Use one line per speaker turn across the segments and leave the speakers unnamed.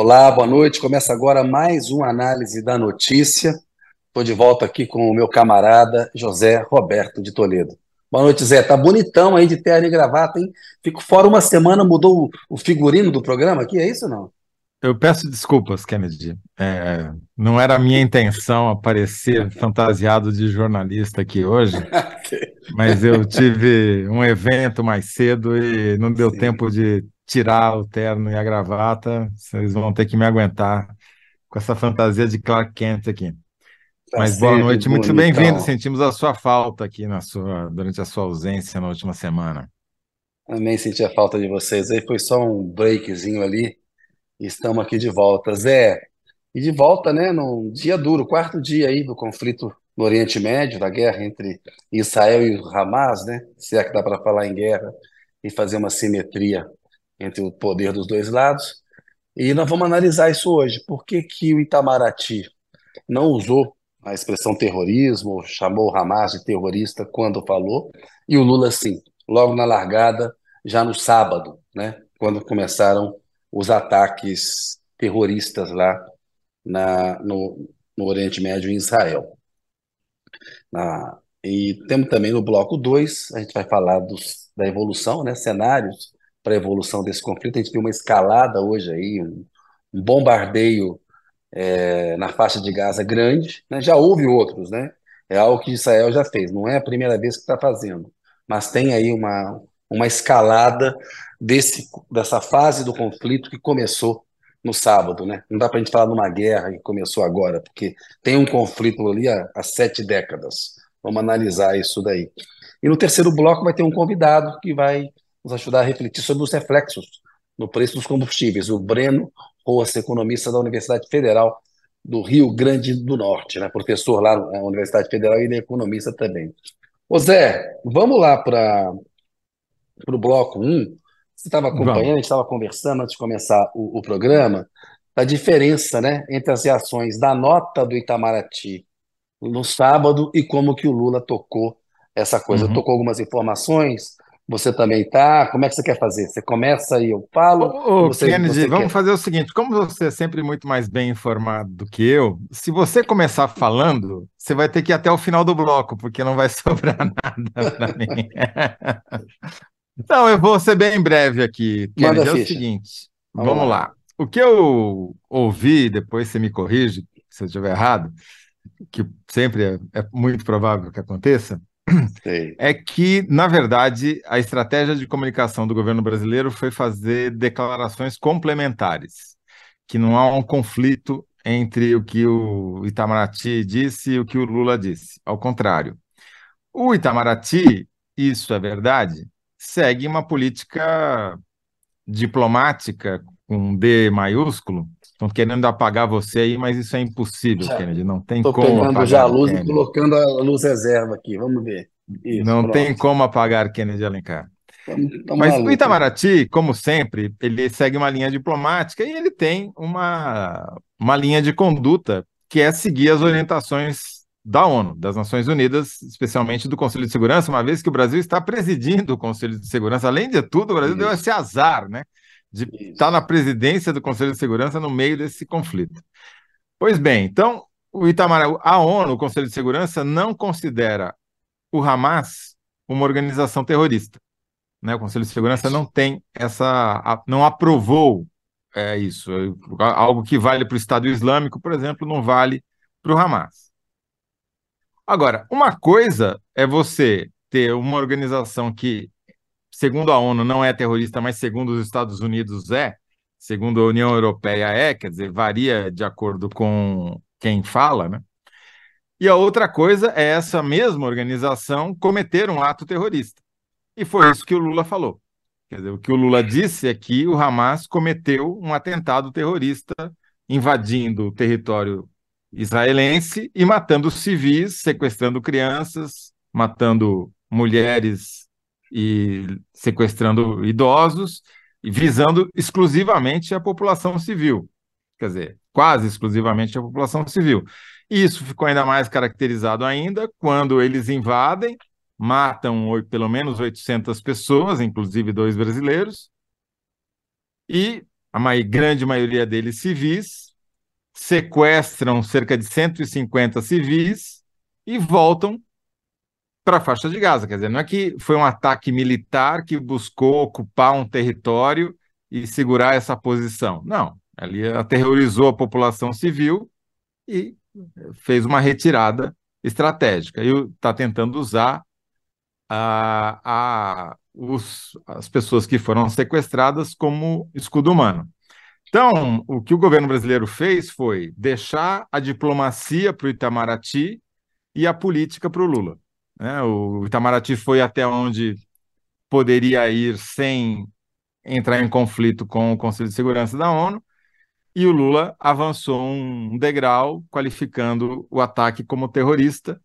Olá, boa noite. Começa agora mais uma análise da notícia. Estou de volta aqui com o meu camarada José Roberto de Toledo. Boa noite, Zé. Tá bonitão aí de terno e gravata, hein? Fico fora uma semana, mudou o figurino do programa aqui, é isso ou não?
Eu peço desculpas, Kennedy. É, não era a minha intenção aparecer fantasiado de jornalista aqui hoje, mas eu tive um evento mais cedo e não deu Sim. tempo de tirar o terno e a gravata. Vocês vão ter que me aguentar com essa fantasia de Clark Kent aqui. Tá mas boa noite, muito bem-vindo. Sentimos a sua falta aqui na sua, durante a sua ausência na última semana.
Também senti a falta de vocês. Aí foi só um breakzinho ali Estamos aqui de volta. Zé, e de volta, né, num dia duro, quarto dia aí do conflito no Oriente Médio, da guerra entre Israel e Hamas, né? Se é que dá para falar em guerra e fazer uma simetria entre o poder dos dois lados. E nós vamos analisar isso hoje. Por que, que o Itamaraty não usou a expressão terrorismo, chamou o Hamas de terrorista quando falou, e o Lula sim, logo na largada, já no sábado, né? Quando começaram os ataques terroristas lá na, no, no Oriente Médio, em Israel. Na, e temos também no bloco 2, a gente vai falar dos, da evolução, né, cenários para a evolução desse conflito. A gente viu uma escalada hoje aí, um, um bombardeio é, na faixa de Gaza grande. Né? Já houve outros, né? É algo que Israel já fez, não é a primeira vez que está fazendo, mas tem aí uma, uma escalada desse, dessa fase do conflito que começou no sábado, né? Não dá para a gente falar numa guerra que começou agora, porque tem um conflito ali há, há sete décadas. Vamos analisar isso daí. E no terceiro bloco vai ter um convidado que vai nos ajudar a refletir sobre os reflexos no preço dos combustíveis. O Breno Roas, economista da Universidade Federal do Rio Grande do Norte, né? professor lá na Universidade Federal e ele é economista também. Ô Zé, vamos lá para o bloco 1. Um. Você estava acompanhando, Vamos. a gente estava conversando antes de começar o, o programa, a diferença né, entre as reações da nota do Itamaraty no sábado e como que o Lula tocou essa coisa. Uhum. Tocou algumas informações, você também tá. Como é que você quer fazer? Você começa e eu falo?
Ô, ô você, Kennedy, você vamos quer? fazer o seguinte: como você é sempre muito mais bem informado do que eu, se você começar falando, você vai ter que ir até o final do bloco, porque não vai sobrar nada para mim. Não, eu vou ser bem breve aqui. Kennedy, é o seguinte, vamos, vamos lá. lá. O que eu ouvi, depois você me corrige se eu estiver errado, que sempre é, é muito provável que aconteça, É que, na verdade, a estratégia de comunicação do governo brasileiro foi fazer declarações complementares, que não há um conflito entre o que o Itamaraty disse e o que o Lula disse. Ao contrário. O Itamaraty, isso é verdade, segue uma política diplomática com D maiúsculo. Estão querendo apagar você aí, mas isso é impossível, já, Kennedy. Não tem como
pegando
apagar.
já a luz Kennedy. e colocando a luz reserva aqui. Vamos ver.
Isso, não pronto. tem como apagar Kennedy Alencar. Mas o Itamaraty, como sempre, ele segue uma linha diplomática e ele tem uma, uma linha de conduta que é seguir as orientações da ONU, das Nações Unidas, especialmente do Conselho de Segurança, uma vez que o Brasil está presidindo o Conselho de Segurança. Além de tudo, o Brasil Isso. deu esse azar, né? De Isso. estar na presidência do Conselho de Segurança no meio desse conflito. Pois bem, então, o Itamar, a ONU, o Conselho de Segurança, não considera o Hamas uma organização terrorista. Né? O Conselho de Segurança não tem essa. não aprovou é, isso. Algo que vale para o Estado Islâmico, por exemplo, não vale para o Hamas. Agora, uma coisa é você ter uma organização que, segundo a ONU, não é terrorista, mas segundo os Estados Unidos é, segundo a União Europeia é, quer dizer, varia de acordo com quem fala, né? E a outra coisa é essa mesma organização cometer um ato terrorista. E foi isso que o Lula falou. Quer dizer, o que o Lula disse é que o Hamas cometeu um atentado terrorista invadindo o território israelense e matando civis, sequestrando crianças, matando mulheres e sequestrando idosos, visando exclusivamente a população civil. Quer dizer, quase exclusivamente a população civil. E isso ficou ainda mais caracterizado ainda quando eles invadem, matam pelo menos 800 pessoas, inclusive dois brasileiros, e a grande maioria deles civis, sequestram cerca de 150 civis e voltam para a faixa de Gaza. Quer dizer, não é que foi um ataque militar que buscou ocupar um território e segurar essa posição. Não, ali aterrorizou a população civil e fez uma retirada estratégica. E está tentando usar a, a, os, as pessoas que foram sequestradas como escudo humano. Então, o que o governo brasileiro fez foi deixar a diplomacia para o Itamaraty e a política para o Lula. Né? O Itamaraty foi até onde poderia ir sem entrar em conflito com o Conselho de Segurança da ONU, e o Lula avançou um degrau, qualificando o ataque como terrorista,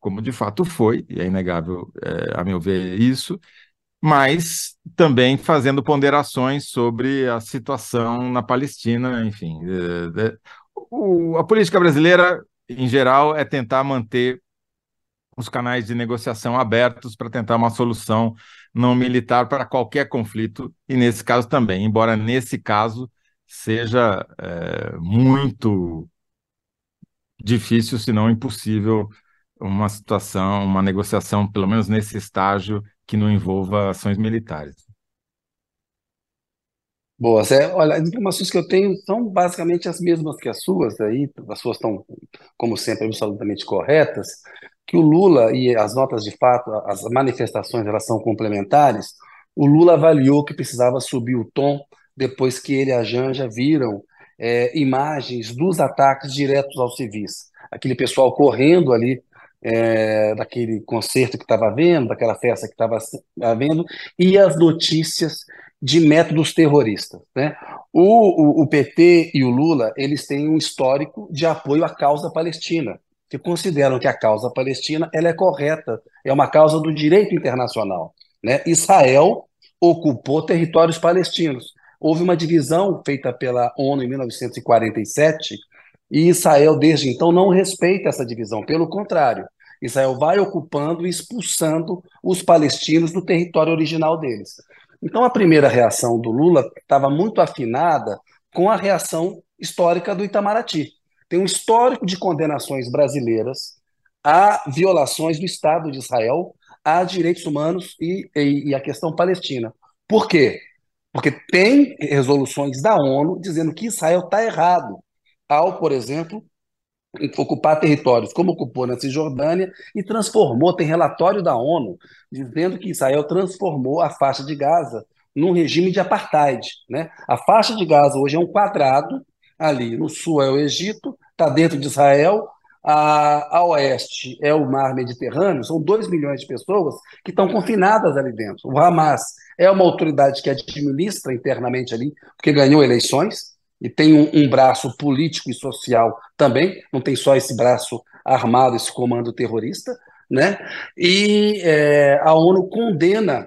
como de fato foi, e é inegável, é, a meu ver, isso, mas também fazendo ponderações sobre a situação na Palestina, enfim. É, é, o, a política brasileira, em geral, é tentar manter os canais de negociação abertos para tentar uma solução não militar para qualquer conflito, e nesse caso também, embora nesse caso seja é, muito difícil, se não impossível, uma situação, uma negociação, pelo menos nesse estágio, que não envolva ações militares.
Boa, Zé. Olha, as informações que eu tenho são basicamente as mesmas que as suas, aí, as suas estão, como sempre, absolutamente corretas que o Lula e as notas de fato, as manifestações, elas são complementares. O Lula avaliou que precisava subir o tom depois que ele e a Janja viram é, imagens dos ataques diretos aos civis. Aquele pessoal correndo ali é, daquele concerto que estava vendo, daquela festa que estava havendo, e as notícias de métodos terroristas. Né? O, o, o PT e o Lula eles têm um histórico de apoio à causa palestina que consideram que a causa palestina ela é correta, é uma causa do direito internacional. Né? Israel ocupou territórios palestinos. Houve uma divisão feita pela ONU em 1947 e Israel, desde então, não respeita essa divisão. Pelo contrário, Israel vai ocupando e expulsando os palestinos do território original deles. Então, a primeira reação do Lula estava muito afinada com a reação histórica do Itamaraty tem um histórico de condenações brasileiras a violações do Estado de Israel, a direitos humanos e, e, e a questão palestina. Por quê? Porque tem resoluções da ONU dizendo que Israel está errado ao, por exemplo, ocupar territórios, como ocupou na Cisjordânia, e transformou, tem relatório da ONU dizendo que Israel transformou a faixa de Gaza num regime de apartheid. Né? A faixa de Gaza hoje é um quadrado ali. No sul é o Egito, está dentro de Israel, a, a, oeste é o mar Mediterrâneo, são 2 milhões de pessoas que estão confinadas ali dentro. O Hamas é uma autoridade que administra internamente ali, porque ganhou eleições, e tem um, um braço político e social também, não tem só esse braço armado, esse comando terrorista, né? E é, a ONU condena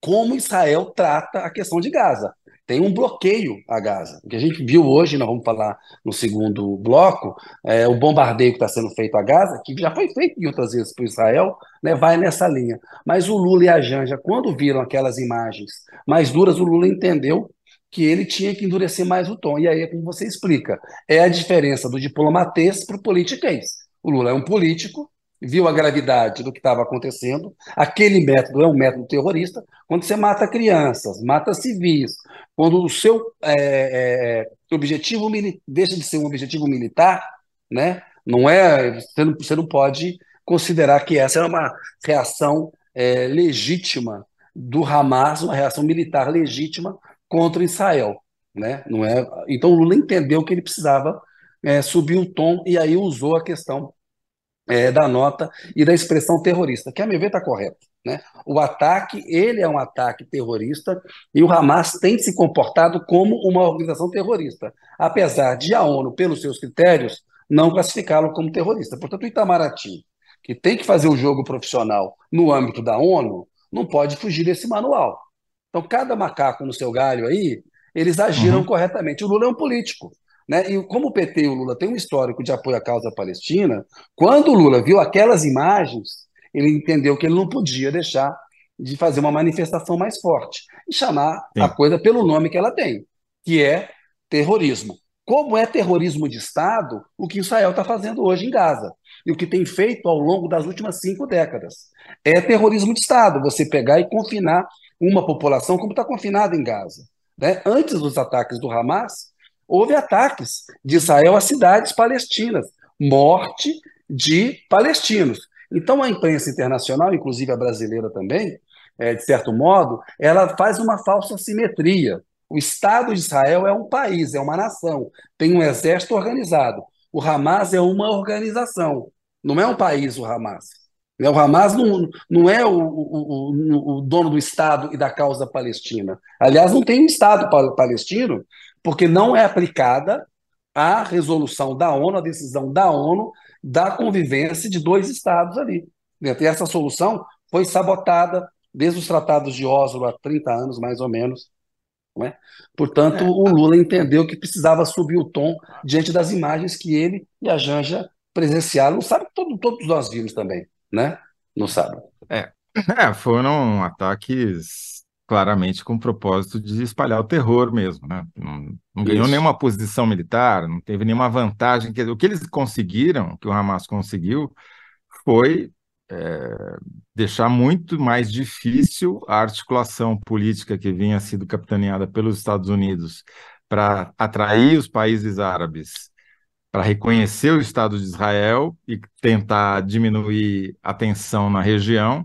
como Israel trata a questão de Gaza tem um bloqueio a Gaza. O que a gente viu hoje, nós vamos falar no segundo bloco, é, o bombardeio que está sendo feito a Gaza, que já foi feito em outras vezes por Israel, né, vai nessa linha. Mas o Lula e a Janja, quando viram aquelas imagens mais duras, o Lula entendeu que ele tinha que endurecer mais o tom. E aí é como você explica. É a diferença do diplomatês para o politiquês. O Lula é um político, viu a gravidade do que estava acontecendo. Aquele método é um método terrorista. Quando você mata crianças, mata civis, quando o seu é, é, objetivo deixa de ser um objetivo militar, né? Não é, você não, você não pode considerar que essa é uma reação é, legítima do Hamas, uma reação militar legítima contra Israel, né? Não é. Então o Lula entendeu que ele precisava é, subir o tom e aí usou a questão é, da nota e da expressão terrorista, que a meu ver está correto. Né? O ataque, ele é um ataque terrorista e o Hamas tem se comportado como uma organização terrorista, apesar de a ONU, pelos seus critérios, não classificá-lo como terrorista. Portanto, o Itamaraty, que tem que fazer o jogo profissional no âmbito da ONU, não pode fugir desse manual. Então, cada macaco no seu galho aí, eles agiram uhum. corretamente. O Lula é um político. Né? E como o PT e o Lula têm um histórico de apoio à causa palestina, quando o Lula viu aquelas imagens, ele entendeu que ele não podia deixar de fazer uma manifestação mais forte e chamar Sim. a coisa pelo nome que ela tem. que é terrorismo. Como é terrorismo de Estado o que Israel está fazendo hoje em Gaza e o que tem feito ao longo das últimas cinco décadas? É terrorismo de Estado, você pegar e confinar uma população como está confinada em Gaza. Né? Antes dos ataques do Hamas, houve ataques de Israel a cidades palestinas, morte de palestinos. Então a imprensa internacional, inclusive a brasileira também, é, de certo modo, ela faz uma falsa simetria. O Estado de Israel é um país, é uma nação, tem um exército organizado. O Hamas é uma organização, não é um país o Hamas. O Hamas não, não é o, o, o, dono do Estado e da causa palestina. Aliás, não tem um Estado palestino, porque não é aplicada a resolução da ONU, a decisão da ONU da convivência de dois Estados ali. E essa solução foi sabotada desde os tratados de Oslo há 30 anos, mais ou menos. É? Portanto, o Lula entendeu que precisava subir o tom diante das imagens que ele e a Janja presenciaram. Sabe todo, todos nós vimos também, né? No sábado.
É. é, foram ataques claramente com o propósito de espalhar o terror mesmo, né? Não, não ganhou nenhuma posição militar, não teve nenhuma vantagem. O que eles conseguiram, que o Hamas conseguiu, foi é, deixar muito mais difícil a articulação política que vinha sido capitaneada pelos Estados Unidos para atrair os países árabes para reconhecer o Estado de Israel e tentar diminuir a tensão na região,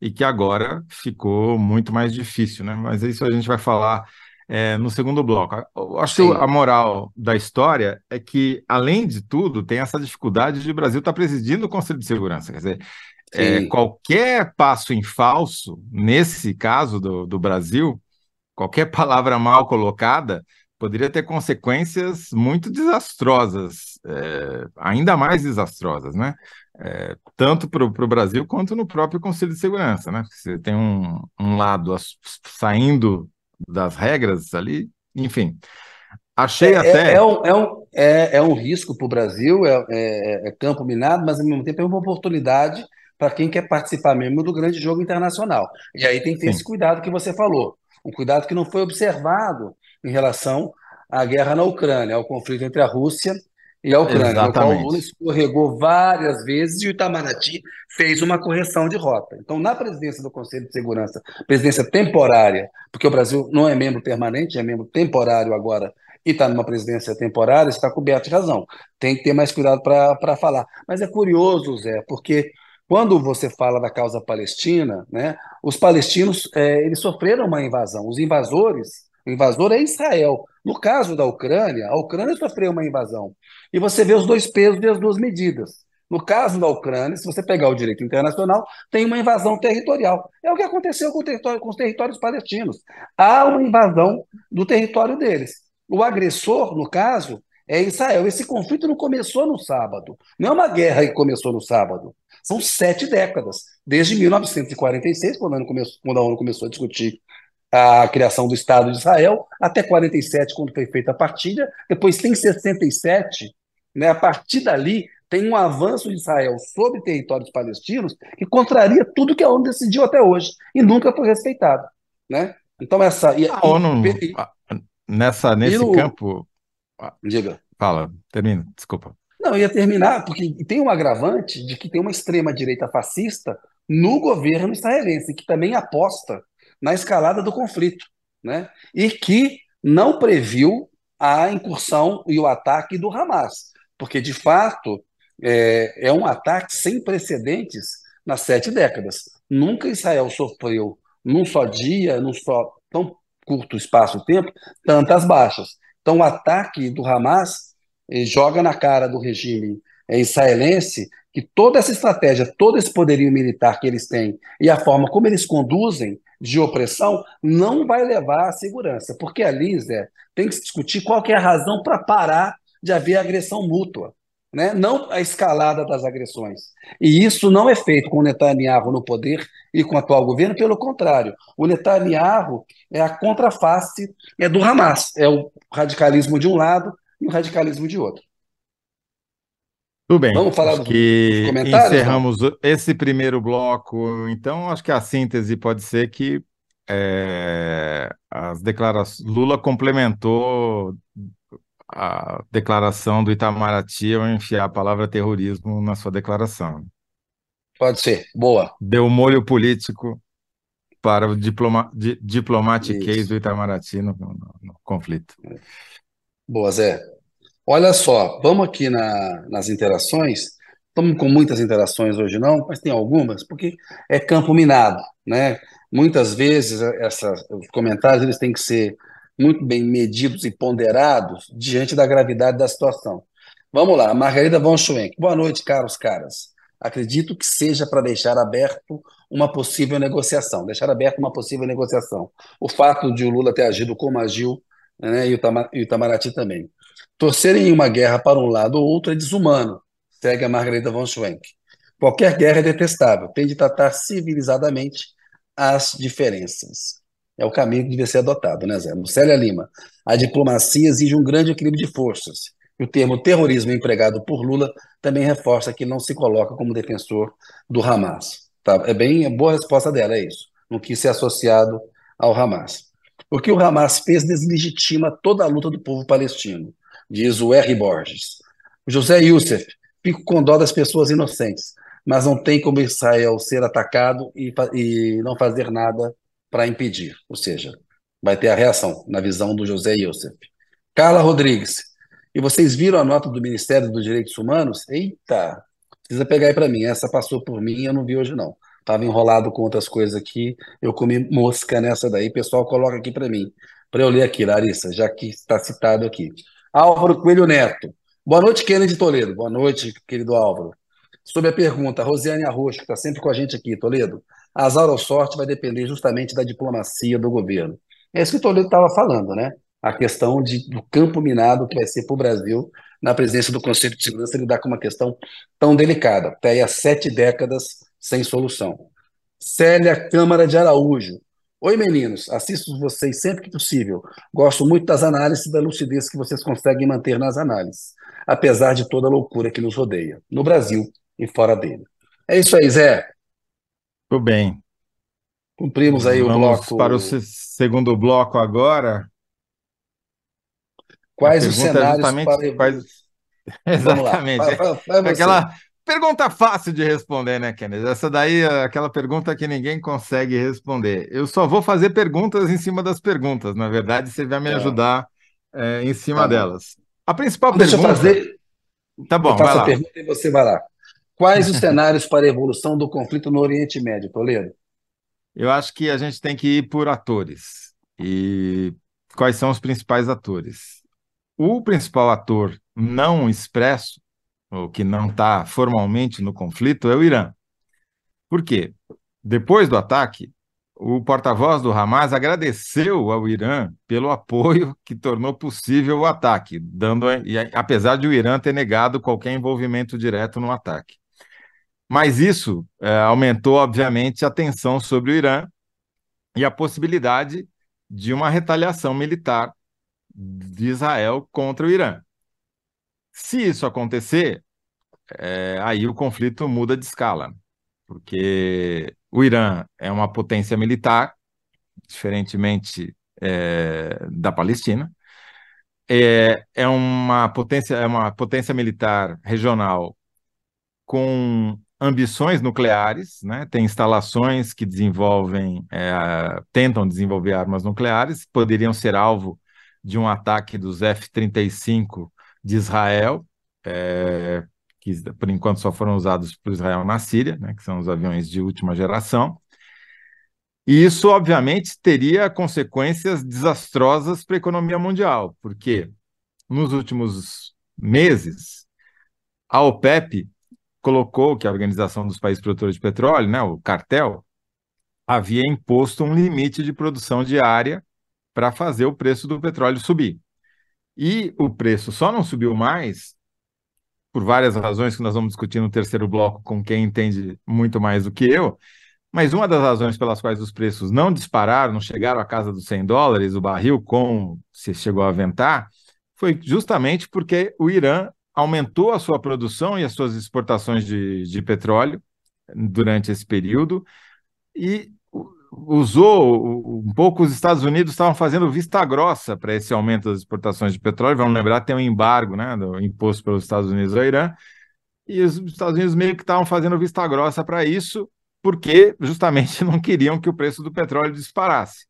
e que agora ficou muito mais difícil, né? Mas isso a gente vai falar é, no segundo bloco. Eu acho Sim. que a moral da história é que, além de tudo, tem essa dificuldade de o Brasil estar tá presidindo o Conselho de Segurança. Quer dizer, é, qualquer passo em falso, nesse caso do, do Brasil, qualquer palavra mal colocada, poderia ter consequências muito desastrosas, é, ainda mais desastrosas, né? É, tanto para o Brasil quanto no próprio Conselho de Segurança, né? Você tem um, um lado saindo das regras ali, enfim. Achei
é,
até.
É, é, um, é, um, é, é um risco para o Brasil, é, é, é, campo minado, mas ao mesmo tempo é uma oportunidade para quem quer participar mesmo do grande jogo internacional. E aí tem que ter Sim. esse cuidado que você falou. Um cuidado que não foi observado em relação à guerra na Ucrânia, ao conflito entre a Rússia e a Ucrânia, Exatamente. no qual o Lula escorregou várias vezes e o Itamaraty fez uma correção de rota. Então, na presidência do Conselho de Segurança, presidência temporária, porque o Brasil não é membro permanente, é membro temporário agora e está numa presidência temporária, está coberto de razão. Tem que ter mais cuidado para falar. Mas é curioso, Zé, porque quando você fala da causa palestina, né, os palestinos é, eles sofreram uma invasão. Os invasores, o invasor é Israel. No caso da Ucrânia, a Ucrânia sofreu uma invasão. E você vê os dois pesos e as duas medidas. No caso da Ucrânia, se você pegar o direito internacional, tem uma invasão territorial. É o que aconteceu com, com os territórios palestinos. Há uma invasão do território deles. O agressor, no caso, é Israel. Esse conflito não começou no sábado. Não é uma guerra que começou no sábado. São sete décadas, desde 1946, quando a ONU começou, quando a ONU começou a discutir a criação do Estado de Israel, até 47, quando foi feita a partilha, depois tem 67, né, a partir dali tem um avanço de Israel sobre territórios palestinos que contraria tudo que a ONU decidiu até hoje e nunca foi respeitado. Né? Então, essa. E,
a ONU, e, nessa, nesse o, campo.
Diga.
Fala, termina, desculpa.
Não, ia terminar, porque tem um agravante de que tem uma extrema-direita fascista no governo israelense, que também aposta na escalada do conflito, né? e que não previu a incursão e o ataque do Hamas, porque, de fato, é, é um ataque sem precedentes nas sete décadas. Nunca Israel sofreu, num só dia, num só tão curto espaço de tempo, tantas baixas. Então, o ataque do Hamas joga na cara do regime é, israelense que toda essa estratégia, todo esse poderio militar que eles têm e a forma como eles conduzem de opressão não vai levar à segurança. Porque ali, Zé, tem que se discutir qual é a razão para parar de haver agressão mútua. Né? não a escalada das agressões. E isso não é feito com o Netanyahu no poder e com o atual governo, pelo contrário. O Netanyahu é a contraface é do Hamas, é o radicalismo de um lado e o radicalismo de outro.
Tudo bem. Vamos falar acho que encerramos esse primeiro bloco. Então, acho que a síntese pode ser que é, as declarações. Lula complementou a declaração do Itamaraty ao enfiar a palavra terrorismo na sua declaração.
Pode ser, boa.
Deu molho político para o diploma, di, diplomatiquez do Itamaraty no, no, no, conflito.
Boa, Zé. Olha só, vamos aqui na, nas interações. Estamos com muitas interações hoje não, mas tem algumas, porque é campo minado, né? Muitas vezes essa, os comentários eles têm que ser muito bem medidos e ponderados diante da gravidade da situação. Vamos lá, Margarida von Schwenk. Boa noite, caros caras. Acredito que seja para deixar aberto uma possível negociação, deixar aberto uma possível negociação. O fato de o Lula ter agido como agiu, né, e o Itamaraty também. Torcerem em uma guerra para um lado ou outro é desumano, segue a Margarida von Schwenk. Qualquer guerra é detestável, tem de tratar civilizadamente as diferenças. É o caminho que deve ser adotado, né, Zé? Célia Lima. A diplomacia exige um grande equilíbrio de forças. E o termo terrorismo empregado por Lula também reforça que não se coloca como defensor do Hamas. Tá? É bem é boa resposta dela, é isso. Não quis ser associado ao Hamas. O que o Hamas fez deslegitima toda a luta do povo palestino, diz o R. Borges. José Youssef, fico com dó das pessoas inocentes, mas não tem como Israel ser atacado e, e não fazer nada para impedir. Ou seja, vai ter a reação, na visão do José Youssef. Carla Rodrigues, e vocês viram a nota do Ministério dos Direitos Humanos? Eita, precisa pegar aí para mim. Essa passou por mim, eu não vi hoje não. Estava enrolado com outras coisas aqui, eu comi mosca nessa daí. Pessoal, coloca aqui para mim, para eu ler aqui, Larissa, já que está citado aqui. Álvaro Coelho Neto. Boa noite, Kennedy Toledo. Boa noite, querido Álvaro. Sobre a pergunta, Rosiane Arroxo, que está sempre com a gente aqui, Toledo. Azar ou sorte vai depender justamente da diplomacia do governo. É isso que o Toledo estava falando, né? a questão de, do campo minado que vai ser para o Brasil na presença do Conselho de Segurança lidar com uma questão tão delicada, até aí há sete décadas sem solução. Célia Câmara de Araújo. Oi, meninos, assisto vocês sempre que possível. Gosto muito das análises e da lucidez que vocês conseguem manter nas análises, apesar de toda a loucura que nos rodeia, no Brasil e fora dele. É isso aí, Zé.
Tudo bem.
Cumprimos aí
Vamos
o bloco.
para o segundo bloco agora.
Quais os é cenários para quais...
Exatamente. Vai, vai, vai aquela pergunta fácil de responder, né, Kennedy? Essa daí é aquela pergunta que ninguém consegue responder. Eu só vou fazer perguntas em cima das perguntas. Na verdade, você vai me é. ajudar é, em cima tá delas. A principal
Deixa
pergunta...
Deixa eu fazer... Tá bom, eu faço a pergunta e você vai lá. Quais os cenários para a evolução do conflito no Oriente Médio, Toledo?
Eu acho que a gente tem que ir por atores. E quais são os principais atores? O principal ator não expresso, ou que não está formalmente no conflito, é o Irã. Por quê? Depois do ataque, o porta-voz do Hamas agradeceu ao Irã pelo apoio que tornou possível o ataque, dando, apesar de o Irã ter negado qualquer envolvimento direto no ataque. Mas isso é, aumentou, obviamente, a tensão sobre o Irã e a possibilidade de uma retaliação militar de Israel contra o Irã. Se isso acontecer, é, aí o conflito muda de escala, porque o Irã é uma potência militar, diferentemente é, da Palestina, é, é, uma potência, é uma potência militar regional com ambições nucleares, né? tem instalações que desenvolvem, é, tentam desenvolver armas nucleares, poderiam ser alvo de um ataque dos F-35 de Israel, é, que por enquanto só foram usados por Israel na Síria, né, que são os aviões de última geração. E isso, obviamente, teria consequências desastrosas para a economia mundial, porque nos últimos meses, a OPEP colocou que a Organização dos Países Produtores de Petróleo, né, o cartel, havia imposto um limite de produção diária para fazer o preço do petróleo subir. E o preço só não subiu mais, por várias razões que nós vamos discutir no terceiro bloco com quem entende muito mais do que eu, mas uma das razões pelas quais os preços não dispararam, não chegaram à casa dos 100 dólares o barril, como se chegou a aventar, foi justamente porque o Irã aumentou a sua produção e as suas exportações de, de petróleo durante esse período, e usou um pouco os Estados Unidos estavam fazendo vista grossa para esse aumento das exportações de petróleo. Vamos lembrar tem um embargo, né, do imposto pelos Estados Unidos ao Irã, e os Estados Unidos meio que estavam fazendo vista grossa para isso, porque justamente não queriam que o preço do petróleo disparasse.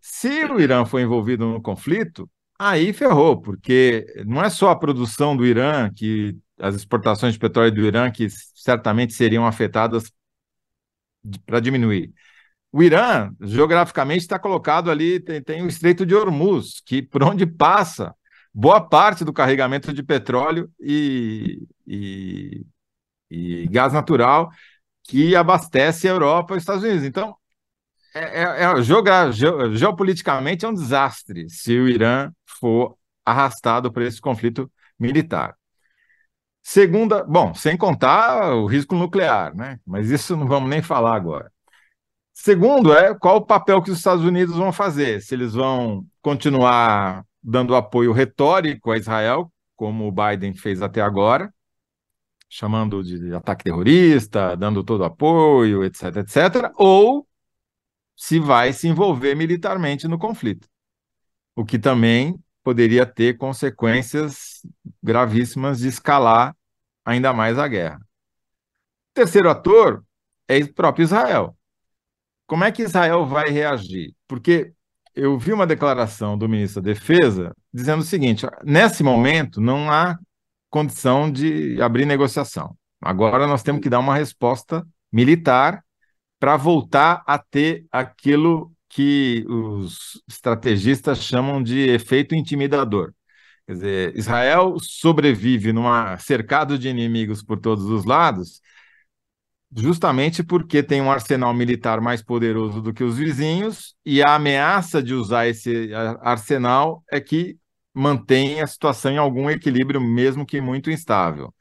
Se o Irã for envolvido no conflito, aí ferrou, porque não é só a produção do Irã que as exportações de petróleo do Irã que certamente seriam afetadas para diminuir. O Irã, geograficamente, está colocado ali, tem, tem o Estreito de Hormuz, que por onde passa boa parte do carregamento de petróleo e, e, e gás natural que abastece a Europa e os Estados Unidos. Então, é, é, é ge, geopoliticamente é um desastre se o Irã for arrastado por esse conflito militar. Segunda, bom, sem contar o risco nuclear, né? Mas isso não vamos nem falar agora. Segundo é qual o papel que os Estados Unidos vão fazer, se eles vão continuar dando apoio retórico a Israel, como o Biden fez até agora, chamando de ataque terrorista, dando todo apoio, etc, etc, ou se vai se envolver militarmente no conflito, o que também poderia ter consequências gravíssimas de escalar ainda mais a guerra. O terceiro ator é o próprio Israel. Como é que Israel vai reagir? Porque eu vi uma declaração do ministro da Defesa dizendo o seguinte: nesse momento não há condição de abrir negociação. Agora nós temos que dar uma resposta militar para voltar a ter aquilo que os estrategistas chamam de efeito intimidador. Quer dizer, Israel sobrevive numa cercado de inimigos por todos os lados, justamente porque tem um arsenal militar mais poderoso do que os vizinhos, e a ameaça de usar esse arsenal é que mantém a situação em algum equilíbrio, mesmo que muito instável.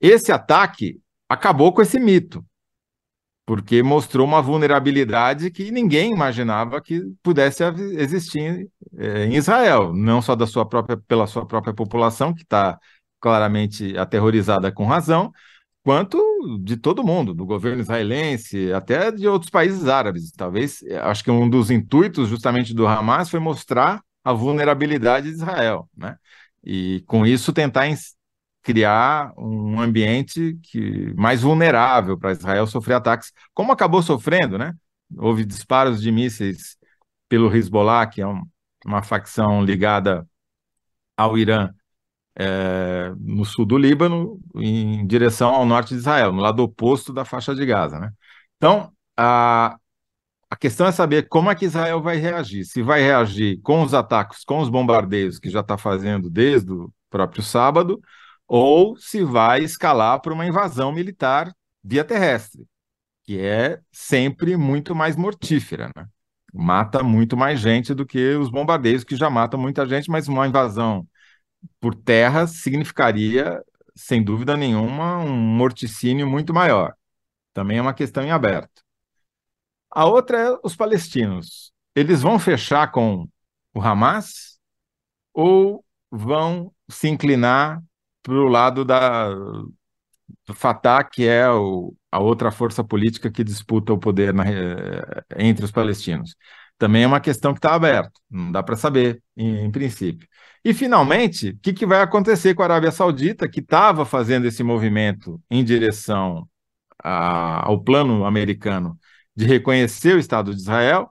Esse ataque acabou com esse mito porque mostrou uma vulnerabilidade que ninguém imaginava que pudesse existir é, em Israel, não só da sua própria, pela sua própria população, que está claramente aterrorizada com razão, quanto de todo mundo, do governo israelense, até de outros países árabes. Talvez, acho que um dos intuitos justamente do Hamas foi mostrar a vulnerabilidade de Israel, né? E com isso tentar criar um ambiente que mais vulnerável para Israel sofrer ataques, como acabou sofrendo, né? Houve disparos de mísseis pelo Hezbollah, que é um, uma facção ligada ao Irã, é, no sul do Líbano, em direção ao norte de Israel, no lado oposto da faixa de Gaza, né? Então, a, a questão é saber como é que Israel vai reagir. Se vai reagir com os ataques, com os bombardeios que já está fazendo desde o próprio sábado, ou se vai escalar para uma invasão militar via terrestre, que é sempre muito mais mortífera, né? Mata muito mais gente do que os bombardeios que já matam muita gente, mas uma invasão por terra significaria, sem dúvida nenhuma, um morticínio muito maior. Também é uma questão em aberto. A outra é os palestinos. Eles vão fechar com o Hamas ou vão se inclinar para o lado da, do Fatah, que é o, a outra força política que disputa o poder na, entre os palestinos. Também é uma questão que está aberta, não dá para saber, em, em, princípio. E, finalmente, o que, que vai acontecer com a Arábia Saudita, que estava fazendo esse movimento em direção a, ao plano americano de reconhecer o Estado de Israel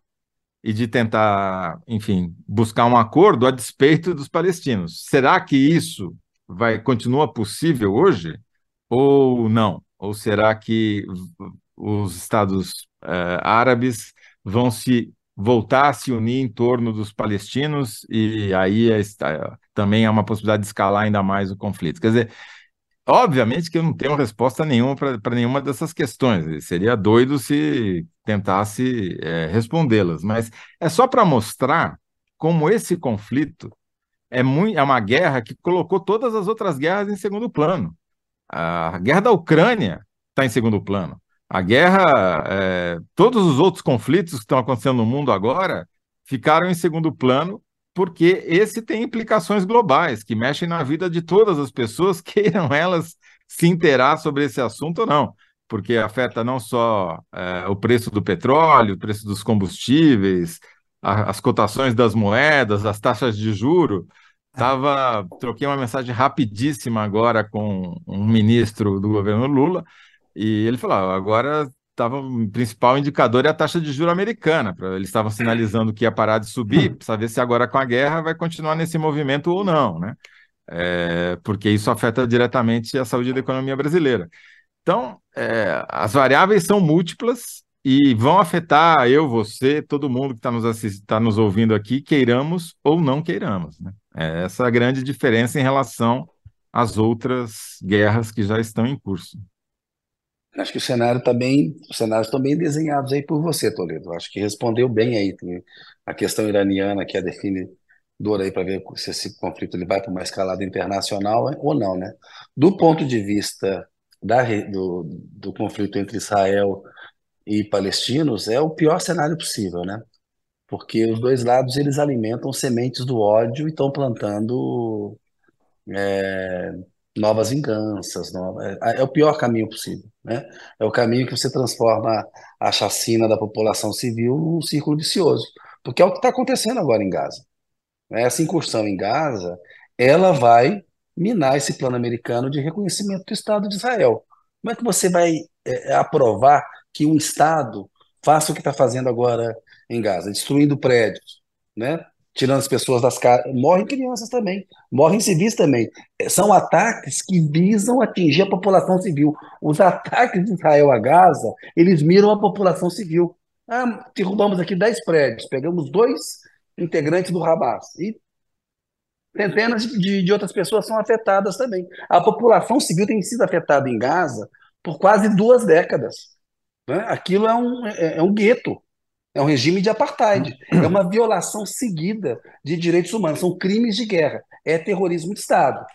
e de tentar, enfim, buscar um acordo a despeito dos palestinos. Será que isso vai continua possível hoje ou não? Ou será que os estados uh, árabes vão se voltar a se unir em torno dos palestinos e aí é, também é uma possibilidade de escalar ainda mais o conflito? Quer dizer, obviamente que eu não tenho resposta nenhuma para nenhuma dessas questões. Seria doido se tentasse é, respondê-las, mas é só para mostrar como esse conflito é, muito, é uma guerra que colocou todas as outras guerras em segundo plano. A guerra da Ucrânia está em segundo plano. A guerra, é, todos os outros conflitos que estão acontecendo no mundo agora ficaram em segundo plano porque esse tem implicações globais que mexem na vida de todas as pessoas, queiram elas se inteirar sobre esse assunto ou não. porque afeta não só é, o preço do petróleo, o preço dos combustíveis, a, as cotações das moedas, as taxas de juro. Tava, troquei uma mensagem rapidíssima agora com um ministro do governo Lula, e ele falou: ah, agora o principal indicador é a taxa de juro americana. Eles estavam sinalizando que ia parar de subir, para saber se agora com a guerra vai continuar nesse movimento ou não, né? É, porque isso afeta diretamente a saúde da economia brasileira. Então, é, as variáveis são múltiplas e vão afetar eu, você, todo mundo que está nos, tá nos ouvindo aqui, queiramos ou não queiramos. Né? É essa a grande diferença em relação às outras guerras que já estão em curso.
Acho que o cenário está bem, os cenários estão bem desenhados aí por você, Toledo. Acho que respondeu bem aí a questão iraniana, que é definidora aí para ver se esse conflito ele vai para uma escalada internacional ou não, né? Do ponto de vista da, do, do conflito entre Israel e palestinos, é o pior cenário possível, né? Porque os dois lados eles alimentam sementes do ódio e estão plantando é, novas vinganças. é, é, o pior caminho possível, né? É o caminho que você transforma a chacina da população civil num círculo vicioso, porque é o que está acontecendo agora em Gaza. Essa incursão em Gaza, ela vai minar esse plano americano de reconhecimento do Estado de Israel. Como é que você vai é, aprovar que um Estado faça o que está fazendo agora em Gaza, destruindo prédios, né? Tirando as pessoas das casas. Morrem crianças também, morrem civis também. É, são ataques que visam atingir a população civil. Os ataques de Israel a Gaza, eles miram a população civil. Ah, derrubamos aqui 10 prédios, pegamos dois integrantes do Hamas e centenas de, de outras pessoas são afetadas também. A população civil tem sido afetada em Gaza por quase duas décadas. Né? Aquilo é um, é, é um gueto, é um regime de apartheid, é uma violação seguida de direitos humanos, são crimes de guerra, é terrorismo de Estado.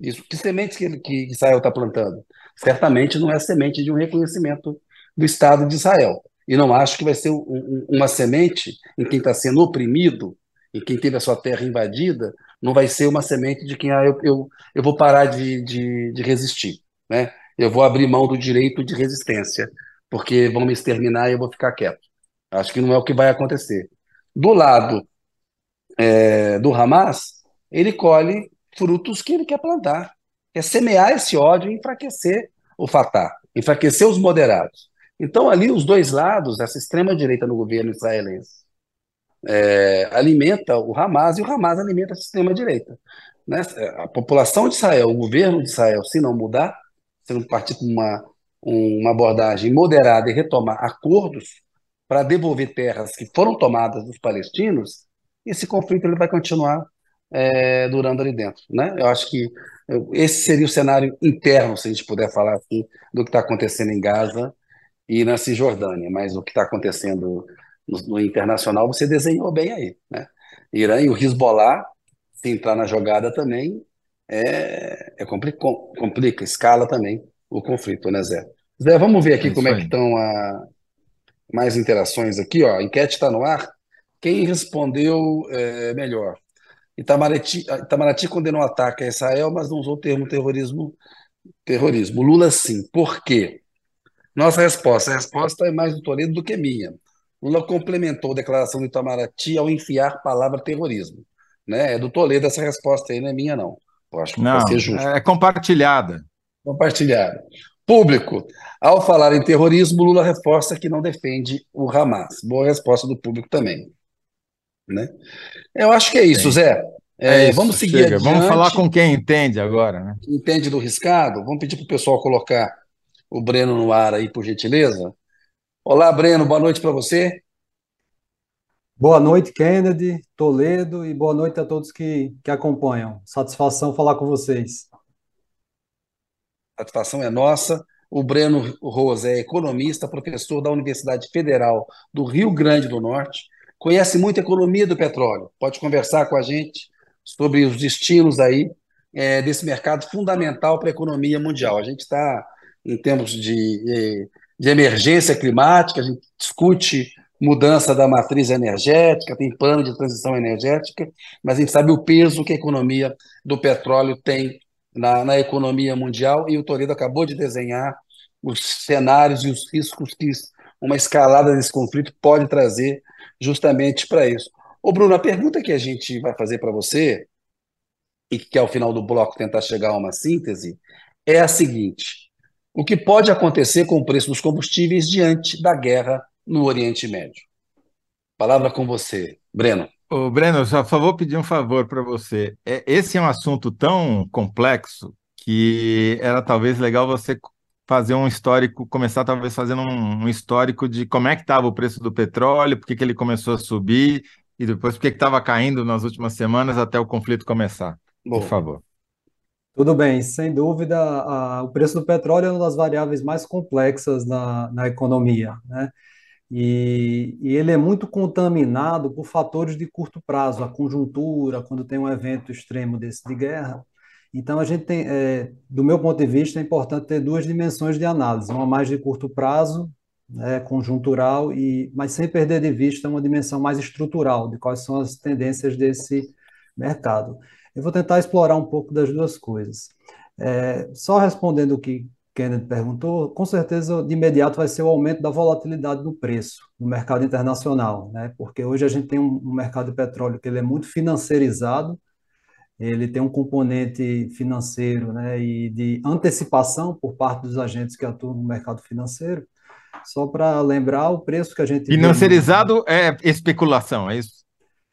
Isso, que sementes que, que Israel está plantando? Certamente não é semente de um reconhecimento do Estado de Israel. E não acho que vai ser um, um, uma semente em quem está sendo oprimido, em quem teve a sua terra invadida, não vai ser uma semente de quem ah, eu, eu, eu vou parar de, de, de resistir. Né? Eu vou abrir mão do direito de resistência, porque vão me exterminar e eu vou ficar quieto. Acho que não é o que vai acontecer. Do lado é, do Hamas, ele colhe frutos que ele quer plantar. Quer semear esse ódio e enfraquecer o Fatah, enfraquecer os moderados. Então, ali, os dois lados, essa extrema-direita no governo israelense, é, alimenta o Hamas e o Hamas alimenta a extrema-direita. Né? A população de Israel, o governo de Israel, se não mudar, se não partir com uma, uma abordagem moderada e retomar acordos para devolver terras que foram tomadas dos palestinos, esse conflito ele vai continuar é, durando ali dentro. Né? Eu acho que esse seria o cenário interno, se a gente puder falar assim, do que está acontecendo em Gaza e na Cisjordânia, mas o que está acontecendo no, no, internacional você desenhou bem aí. Né? Irã e o Hezbollah, se entrar na jogada também, é, é complica, complica, escala também o conflito, né, Zé? Zé, vamos ver aqui é como é que estão a, mais interações aqui, ó. A enquete está no ar. Quem respondeu é, melhor? Itamaraty, Itamaraty condenou o ataque a Israel, mas não usou o termo terrorismo. Terrorismo. Lula sim. Por quê? Nossa resposta. A resposta é mais do Toledo do que minha. Lula complementou a declaração do Itamaraty ao enfiar a palavra terrorismo. Né? É do Toledo essa resposta aí, não é minha, não.
Eu acho que não, ser justo. É compartilhada.
Compartilhada. Público. Ao falar em terrorismo, Lula reforça que não defende o Hamas. Boa resposta do público também. Né? Eu acho que é isso, Sim. Zé.
É, é isso, vamos seguir chega. Vamos falar com quem entende agora. Né?
Entende do riscado? Vamos pedir para o pessoal colocar o Breno no ar aí, por gentileza. Olá, Breno, boa noite para você.
Boa noite, Kennedy, Toledo, e boa noite a todos que, que acompanham. Satisfação falar com vocês.
Satisfação é nossa. O Breno Rosa é economista, professor da Universidade Federal do Rio Grande do Norte, conhece muito a economia do petróleo. Pode conversar com a gente sobre os destinos aí é, desse mercado fundamental para a economia mundial. A gente está em termos de de emergência climática, a gente discute mudança da matriz energética, tem plano de transição energética, mas a gente sabe o peso que a economia do petróleo tem na, na economia mundial, e o Toledo acabou de desenhar os cenários e os riscos que uma escalada desse conflito pode trazer justamente para isso. Ô, Bruno, a pergunta que a gente vai fazer para você, e que ao final do bloco tentar chegar a uma síntese, é a seguinte: o que pode acontecer com o preço dos combustíveis diante da guerra no Oriente Médio? Palavra com você, Breno.
Ô, Breno, só vou pedir um favor para você. É, esse é um assunto tão complexo que era talvez legal você fazer um histórico, começar talvez fazendo um, um histórico de como é que estava o preço do petróleo, por que, que ele começou a subir e depois por que estava caindo nas últimas semanas até o conflito começar. Bom, por favor.
Tudo bem, sem dúvida, a, o preço do petróleo é uma das variáveis mais complexas na, na economia, né? E, e, ele é muito contaminado por fatores de curto prazo, a conjuntura, quando tem um evento extremo desse de guerra. Então, a gente tem, é, do meu ponto de vista, é importante ter duas dimensões de análise, uma mais de curto prazo, né, conjuntural, e, mas sem perder de vista uma dimensão mais estrutural, de quais são as tendências desse mercado. Eu vou tentar explorar um pouco das duas coisas. É, só respondendo o que Kennedy perguntou, com certeza de imediato vai ser o aumento da volatilidade do preço no mercado internacional, né? Porque hoje a gente tem um, um mercado de petróleo que ele é muito financeirizado, ele tem um componente financeiro, né, e de antecipação por parte dos agentes que atuam no mercado financeiro. Só para lembrar o preço que a gente
financiarizado é especulação, é isso?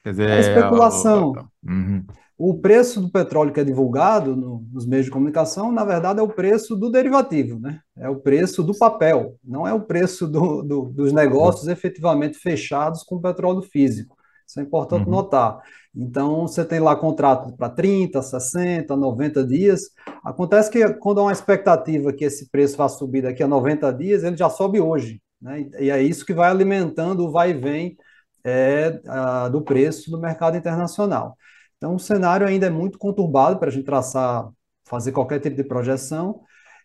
Quer dizer, é especulação. Uhum. O preço do petróleo que é divulgado no, nos meios de comunicação, na verdade, é o preço do derivativo, né? É o preço do papel, não é o preço do, do, dos negócios efetivamente fechados com petróleo físico. Isso é importante uhum. notar. Então, você tem lá contrato para 30, 60, 90 dias. Acontece que quando há uma expectativa que esse preço vai subir daqui a 90 dias, ele já sobe hoje. Né? E é isso que vai alimentando o vai e vem é, a, do preço do mercado internacional. Então, o cenário ainda é muito conturbado para a gente traçar, fazer qualquer tipo de projeção.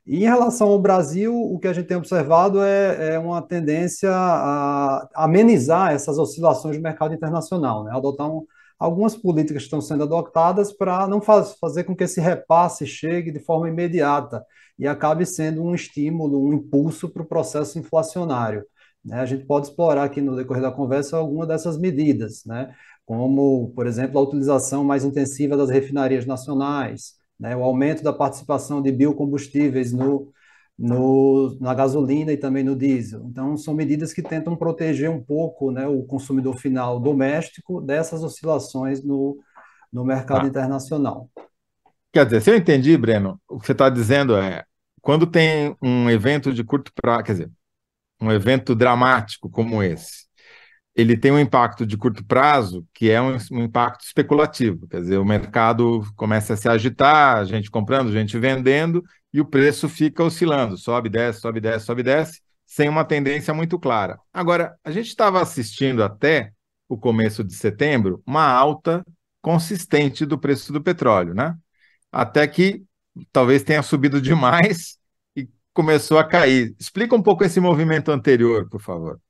E em relação ao Brasil, o que a gente tem observado é, é uma tendência a amenizar essas oscilações do mercado internacional, né? adotar um, algumas políticas que estão sendo adotadas para não faz, fazer com que esse repasse chegue de forma imediata e acabe sendo um estímulo, um impulso para o processo inflacionário. Né? A gente pode explorar aqui no decorrer da conversa alguma dessas medidas, né? Como, por exemplo, a utilização mais intensiva das refinarias nacionais, né, o aumento da participação de biocombustíveis no, no, na gasolina e também no diesel. Então, são medidas que tentam proteger um pouco né, o consumidor final doméstico dessas oscilações no, no mercado ah. internacional.
Quer dizer, se eu entendi, Breno, o que você está dizendo é, quando tem um evento de curto prazo, quer dizer, um evento dramático como esse, ele tem um impacto de curto prazo, que é um, um, impacto especulativo. Quer dizer, o mercado começa a se agitar, gente comprando, gente vendendo, e o preço fica oscilando, sobe, desce, sobe, desce, sobe, desce, sem uma tendência muito clara. Agora, a gente estava assistindo até o começo de setembro uma alta consistente do preço do petróleo, né? Até que talvez tenha subido demais e começou a cair. Explica um pouco esse movimento anterior, por favor.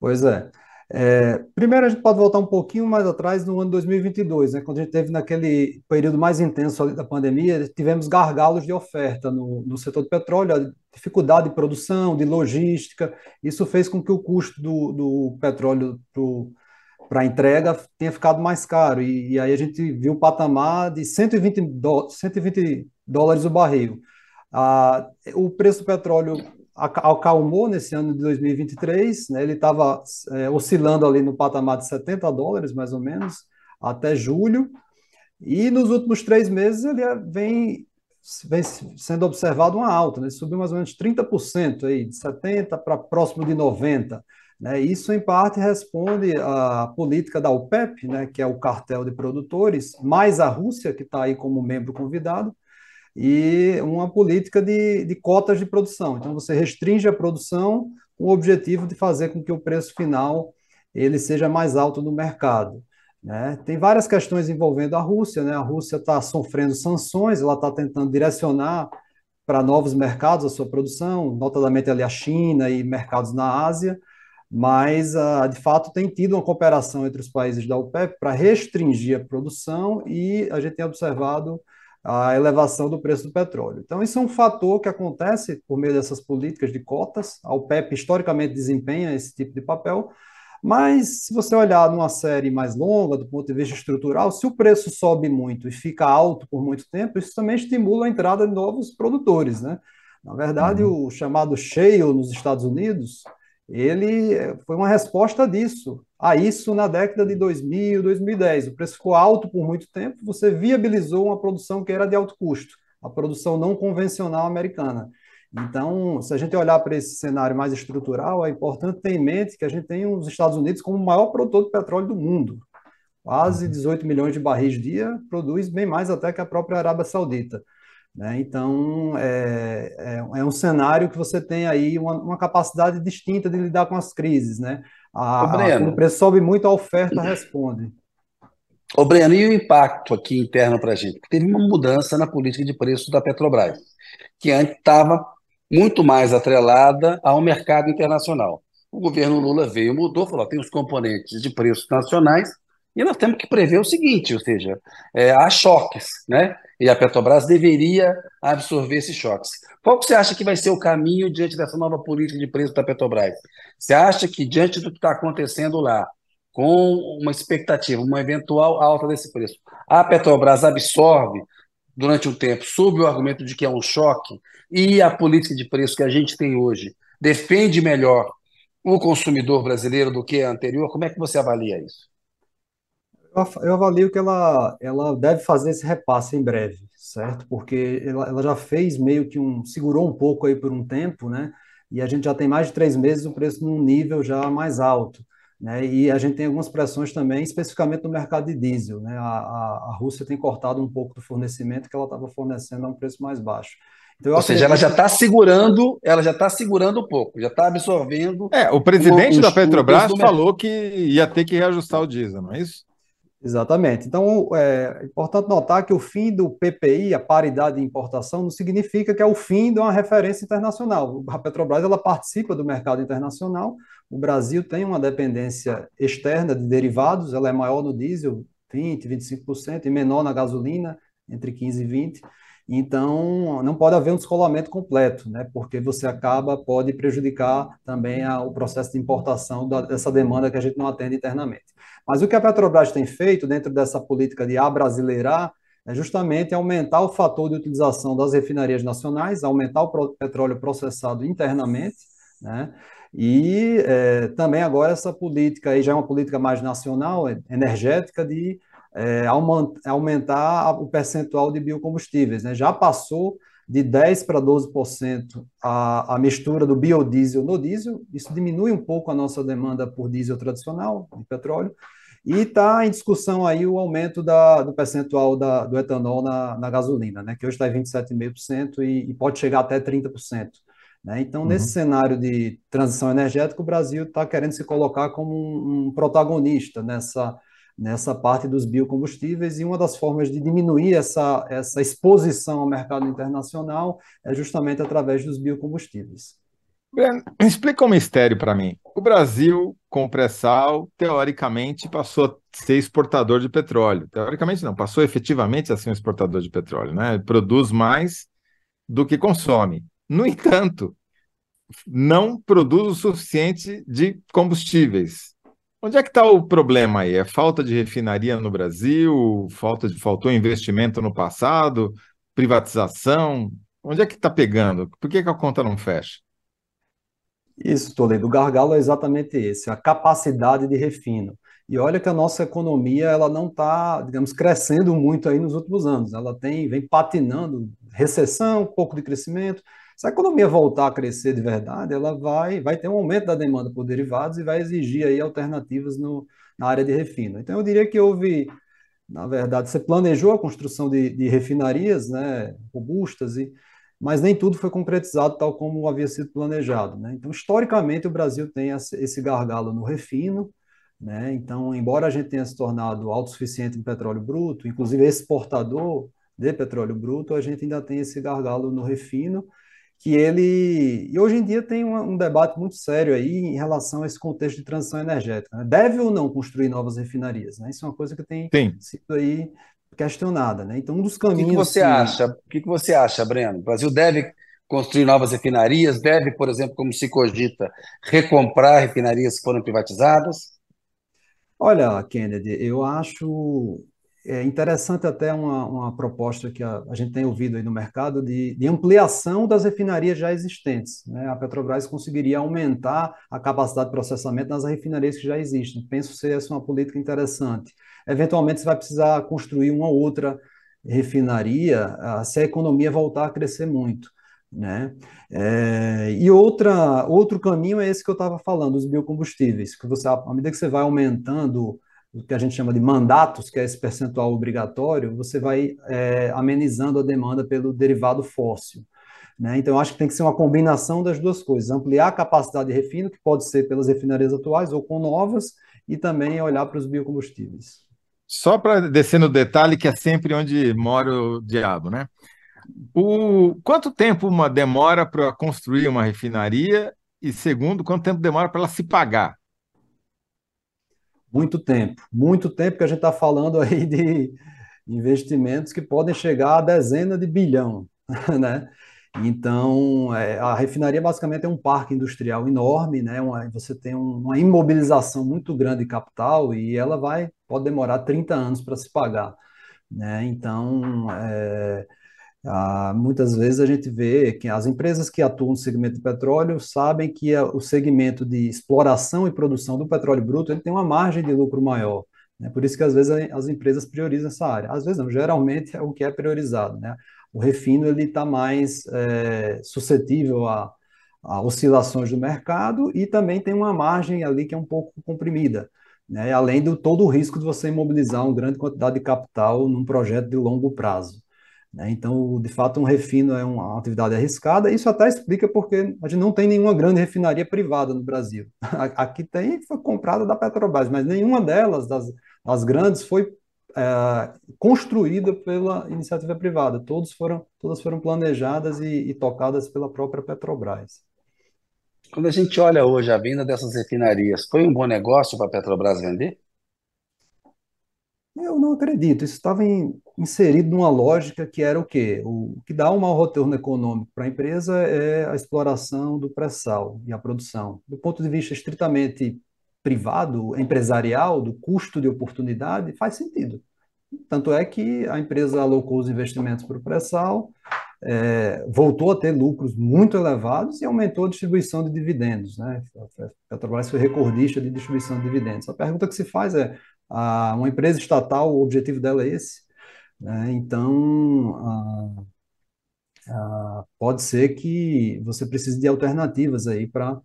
Pois é. É, primeiro, a gente pode voltar um pouquinho mais atrás, no ano 2022, né, quando a gente teve naquele período mais intenso da pandemia, tivemos gargalos de oferta no, no setor do petróleo, dificuldade de produção, de logística. Isso fez com que o custo do, do petróleo para a entrega tenha ficado mais caro. E, e, aí a gente viu o patamar de 120, do, 120 dólares o barril. Ah, o preço do petróleo acalmou nesse ano de 2023, né? ele estava é, oscilando ali no patamar de 70 dólares, mais ou menos, até julho, e nos últimos três meses ele é, vem, vem sendo observado uma alta, né? subiu mais ou menos 30%, aí, de 70 para próximo de 90%. Né? Isso, em parte, responde à política da OPEP, né? que é o cartel de produtores, mais a Rússia, que está aí como membro convidado, e uma política de, de cotas de produção. Então, você restringe a produção com o objetivo de fazer com que o preço final ele seja mais alto no mercado. Né? Tem várias questões envolvendo a Rússia. Né? A Rússia está sofrendo sanções, ela está tentando direcionar para novos mercados a sua produção, notadamente ali a China e mercados na Ásia, mas uh, de fato tem tido uma cooperação entre os países da OPEP para restringir a produção e a gente tem observado a elevação do preço do petróleo. Então, isso é um fator que acontece por meio dessas políticas de cotas. A OPEP historicamente desempenha esse tipo de papel, mas se você olhar numa série mais longa, do ponto de vista estrutural, se o preço sobe muito e fica alto por muito tempo, isso também estimula a entrada de novos produtores, né? Na verdade, uhum. o chamado shale nos Estados Unidos, ele eh, foi uma resposta disso, a isso na década de 2000, 2010. O preço ficou alto por muito tempo, você viabilizou uma produção que era de alto custo, a produção não convencional americana. Então, se a gente olhar para esse cenário mais estrutural, é importante ter em mente que a gente tem os Estados Unidos como o maior produtor de petróleo do mundo. Quase 18 uhum. milhões de barris dia, produz bem mais até que a própria Arábia Saudita. Né? Então, é, é, é, um cenário que você tem aí uma, uma, capacidade distinta de lidar com as crises. Né? A, Ô, Breno, a, quando o preço sobe muito, a oferta responde.
Ô, Breno, e o impacto aqui interno para a gente? Teve uma mudança na política de preço da Petrobras, que antes estava muito mais atrelada ao mercado internacional. O governo Lula veio, mudou, falou: tem os componentes de preços nacionais e nós temos que prever o seguinte, ou seja, é, há choques, né? E a Petrobras deveria absorver esses choques. Qual que você acha que vai ser o caminho diante dessa nova política de preço da Petrobras? Você acha que, diante do que está acontecendo lá, com uma expectativa, uma eventual alta desse preço, a Petrobras absorve durante um tempo, sob o argumento de que é um choque, e a política de preço que a gente tem hoje defende melhor o consumidor brasileiro do que a anterior? Como é que você avalia isso?
Eu avalio que ela, ela deve fazer esse repasse em breve, certo? Porque ela, ela já fez meio que um. segurou um pouco aí por um tempo, né? E a gente já tem mais de três meses o preço num nível já mais alto. Né? E a gente tem algumas pressões também, especificamente no mercado de diesel. Né? A, a, a Rússia tem cortado um pouco do fornecimento que ela estava fornecendo a um preço mais baixo.
Então, Ou seja, ela já está segurando, ela já está segurando um pouco, já está absorvendo.
É, o presidente da Petrobras falou que ia ter que reajustar o diesel, não é isso?
Exatamente. Então, é importante notar que o fim do PPI, a paridade de importação, não significa que é o fim de uma referência internacional. A Petrobras ela participa do mercado internacional. O Brasil tem uma dependência externa de derivados, ela é maior no diesel, 20, 25%, e menor na gasolina, entre 15 e 20. Então, não pode haver um descolamento completo, né? Porque você acaba pode prejudicar também a, o processo de importação da, dessa demanda que a gente não atende internamente. Mas o que a Petrobras tem feito dentro dessa política de abrasileirar é justamente aumentar o fator de utilização das refinarias nacionais, aumentar o petróleo processado internamente, né? E é, também agora essa política aí já é uma política mais nacional, energética, de é, aumentar o percentual de biocombustíveis. Né? Já passou de 10% para 12% a, a mistura do biodiesel no diesel, isso diminui um pouco a nossa demanda por diesel tradicional, de petróleo, e está em discussão aí o aumento da, do percentual da, do etanol na, na gasolina, né, que hoje está em 27,5% e, e pode chegar até 30%. Né? Então, uhum. nesse cenário de transição energética, o Brasil está querendo se colocar como um, um, protagonista nessa, nessa parte dos biocombustíveis, e uma das formas de diminuir essa, essa exposição ao mercado internacional é justamente através dos biocombustíveis.
Breno, explica um mistério para mim. O Brasil, com pré-sal, teoricamente passou a ser exportador de petróleo. Teoricamente não, passou efetivamente a ser um exportador de petróleo, né? Produz mais do que consome. No entanto, não produz o suficiente de combustíveis. Onde é que está o problema aí? É falta de refinaria no Brasil? Falta de, faltou investimento no passado? Privatização? Onde é que está pegando? Por que, que a conta não fecha?
Isso, Toledo. O gargalo é exatamente esse, a capacidade de refino. E olha que a nossa economia ela não está, digamos, crescendo muito aí nos últimos anos. Ela tem, vem patinando, recessão, um pouco de crescimento. Se a economia voltar a crescer de verdade, ela vai, vai ter um aumento da demanda por derivados e vai exigir aí alternativas no, na área de refino. Então, eu diria que houve, na verdade, você planejou a construção de, de refinarias né, robustas e mas nem tudo foi concretizado tal como havia sido planejado. Né? Então, historicamente, o Brasil tem esse gargalo no refino. Né? Então, embora a gente tenha se tornado autossuficiente em petróleo bruto, inclusive exportador de petróleo bruto, a gente ainda tem esse gargalo no refino, que ele. E hoje em dia tem um, um debate muito sério aí em relação a esse contexto de transição energética. Né? Deve ou não construir novas refinarias? Né? Isso é uma coisa que tem Sim. sido aí questionada, né? Então, um dos caminhos.
O que, que você que... acha? O que, que você acha, Breno? O Brasil deve construir novas refinarias? Deve, por exemplo, como se cogita, recomprar refinarias que foram privatizadas?
Olha, Kennedy, eu acho é interessante até uma, uma proposta que a, a, gente tem ouvido aí no mercado de, de ampliação das refinarias já existentes. Né? A Petrobras conseguiria aumentar a capacidade de processamento nas refinarias que já existem. Penso ser essa uma política interessante. Eventualmente, você vai precisar construir uma outra refinaria se a economia voltar a crescer muito. Né? É, e outra, outro caminho é esse que eu estava falando, os biocombustíveis, que você, à medida que você vai aumentando o que a gente chama de mandatos, que é esse percentual obrigatório, você vai é, amenizando a demanda pelo derivado fóssil. Né? Então, eu acho que tem que ser uma combinação das duas coisas: ampliar a capacidade de refino, que pode ser pelas refinarias atuais ou com novas, e também olhar para os biocombustíveis.
Só para descer no detalhe, que é sempre onde mora o diabo, né? O, quanto tempo uma demora para construir uma refinaria? E segundo, quanto tempo demora para ela se pagar?
Muito tempo, muito tempo que a gente está falando aí de investimentos que podem chegar a dezena de bilhão, né? Então, é, a refinaria basicamente é um parque industrial enorme, né? Uma, você tem um, uma imobilização muito grande de capital e ela vai pode demorar 30 anos para se pagar, né? Então, é, ah, muitas vezes a gente vê que as empresas que atuam no segmento de petróleo sabem que a, o segmento de exploração e produção do petróleo bruto ele tem uma margem de lucro maior. Né? Por isso que às vezes as empresas priorizam essa área. Às vezes não, geralmente é o que é priorizado. Né? O refino ele está mais é, suscetível a, a oscilações do mercado e também tem uma margem ali que é um pouco comprimida. Né? Além do todo o risco de você imobilizar uma grande quantidade de capital num projeto de longo prazo. Né? Então, de fato, um refino é uma atividade arriscada. Isso até explica porque a gente não tem nenhuma grande refinaria privada no Brasil. Aqui tem, foi comprada da Petrobras, mas nenhuma delas, das, das grandes, foi é, construída pela iniciativa privada. Todos foram, todas foram planejadas e, e tocadas pela própria Petrobras.
Quando a gente olha hoje a vinda dessas refinarias, foi um bom negócio para a Petrobras vender?
Eu não acredito. Isso estava em, inserido numa lógica que era o quê? O, que dá um mau retorno econômico para a empresa é a exploração do pré-sal e a produção. Do ponto de vista estritamente privado, empresarial, do custo de oportunidade, faz sentido. Tanto é que a empresa alocou os investimentos para o pré-sal, é, voltou a ter lucros muito elevados e aumentou a distribuição de dividendos. Né? A Petrobras foi recordista de distribuição de dividendos. A pergunta que se faz é: a, uma empresa estatal, o objetivo dela é esse. Né? Então, a, a, pode ser que você precise de alternativas aí para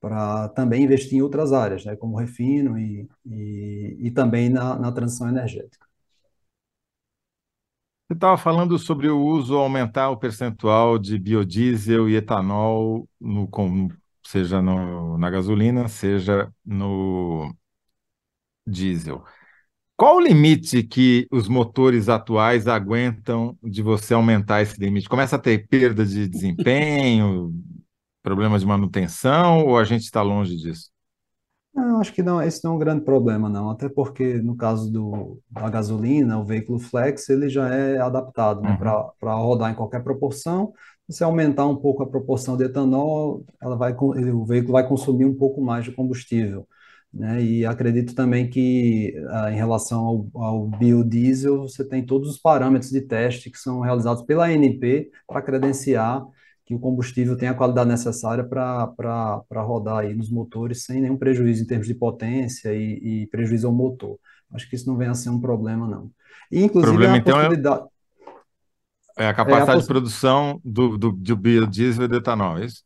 para também investir em outras áreas, né, como refino e, e, e também na, na transição energética.
Você estava falando sobre o uso, aumentar o percentual de biodiesel e etanol, no, seja no, na gasolina, seja no, diesel. Qual o limite que os motores atuais aguentam de você aumentar esse limite? Começa a ter perda de desempenho, problemas de manutenção, ou a gente está longe disso?
Não, acho que não, esse não é um grande problema, não. Até porque no caso do, da gasolina, o veículo flex, ele já é adaptado né, uhum. para rodar em qualquer proporção. Se aumentar um pouco a proporção de etanol, ela vai, o veículo vai consumir um pouco mais de combustível. Né? E acredito também que, ah, em relação ao, ao, biodiesel, você tem todos os parâmetros de teste que são realizados pela ANP para credenciar que o combustível tem a qualidade necessária para rodar aí nos motores sem nenhum prejuízo em termos de potência e, e, prejuízo ao motor. Acho que isso não vem a ser um problema, não.
E, inclusive, problema, então, é possibilidade... é a capacidade é a poss... de produção do, do, do biodiesel e do etanol, é isso?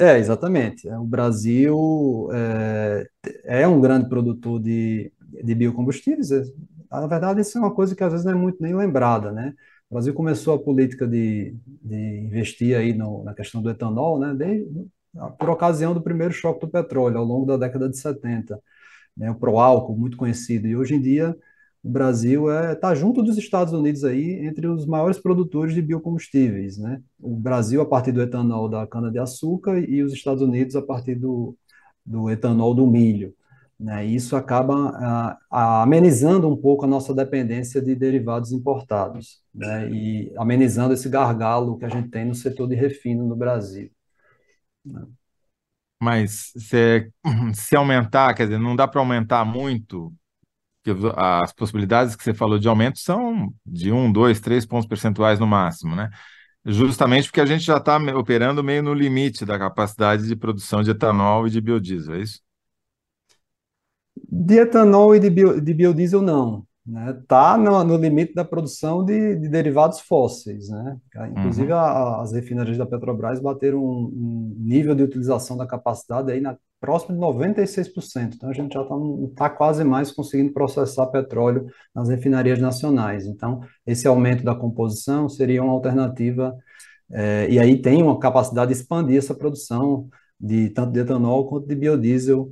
É, exatamente. É, o Brasil é, é um grande produtor de, de biocombustíveis. É, na verdade, isso é uma coisa que às vezes não é muito nem lembrada, né? O Brasil começou a política de, de investir aí no, na questão do etanol, né? Desde, por ocasião do primeiro choque do petróleo, ao longo da década de 70. Né? O Proálcool, muito conhecido. E hoje em dia o Brasil está é, tá junto dos Estados Unidos aí entre os maiores produtores de biocombustíveis, né? O Brasil a partir do etanol da cana-de-açúcar e os Estados Unidos a partir do, do etanol do milho. Né? E isso acaba a, a, amenizando um pouco a nossa dependência de derivados importados, né? e amenizando esse gargalo que a gente tem no setor de refino no Brasil.
Né? Mas se, se aumentar, quer dizer, não dá para aumentar muito, as possibilidades que você falou de aumento são de 1, 2, 3 pontos percentuais no máximo, né? Justamente porque a gente já está operando meio no limite da capacidade de produção de etanol e de biodiesel, é isso?
De etanol e de, bio, de biodiesel, não. Está né? Tá no, no, limite da produção de, de derivados fósseis. Né? Inclusive, uhum. a, as refinarias da Petrobras bateram um, um, nível de utilização da capacidade aí na, próximo de 96%. Então, a gente já está tá quase mais conseguindo processar petróleo nas refinarias nacionais. Então, esse aumento da composição seria uma alternativa, é, e aí tem uma capacidade de expandir essa produção de tanto de etanol quanto de biodiesel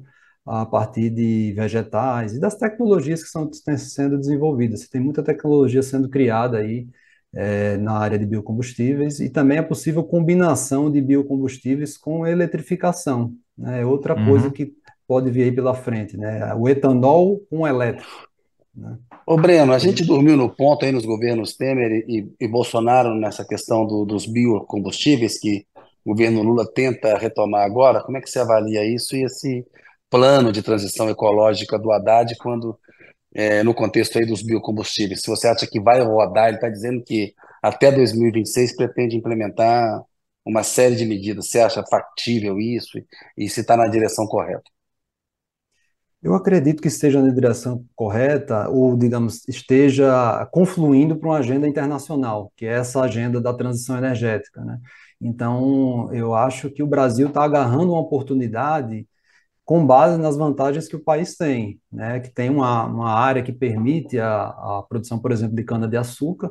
a partir de vegetais e das tecnologias que estão sendo desenvolvidas. Você tem muita tecnologia sendo criada aí é, na área de biocombustíveis e também é possível combinação de biocombustíveis com eletrificação. Né? É outra uhum. coisa que pode vir aí pela frente, né? O etanol com elétrico.
Né? Ô Breno, a gente dormiu no ponto aí nos governos Temer e, e Bolsonaro nessa questão do, dos biocombustíveis que o governo Lula tenta retomar agora. Como é que você avalia isso e esse plano de transição ecológica do Haddad quando é, no contexto aí dos biocombustíveis? Se você acha que vai rodar, ele está dizendo que até 2026 pretende implementar uma série de medidas. Você acha factível isso e se está na direção correta?
Eu acredito que esteja na direção correta, ou, digamos, esteja confluindo para uma agenda internacional, que é essa agenda da transição energética. Né? Então, eu acho que o Brasil está agarrando uma oportunidade com base nas vantagens que o país tem, né? que tem uma, uma área que permite a, a produção, por exemplo, de cana-de-açúcar,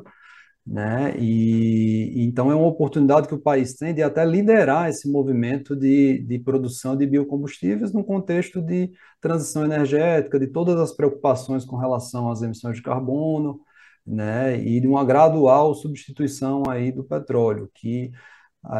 né? E, então é uma oportunidade que o país tem de até liderar esse movimento de, de produção de biocombustíveis no contexto de transição energética, de todas as preocupações com relação às emissões de carbono, né? E de uma gradual substituição aí do petróleo, que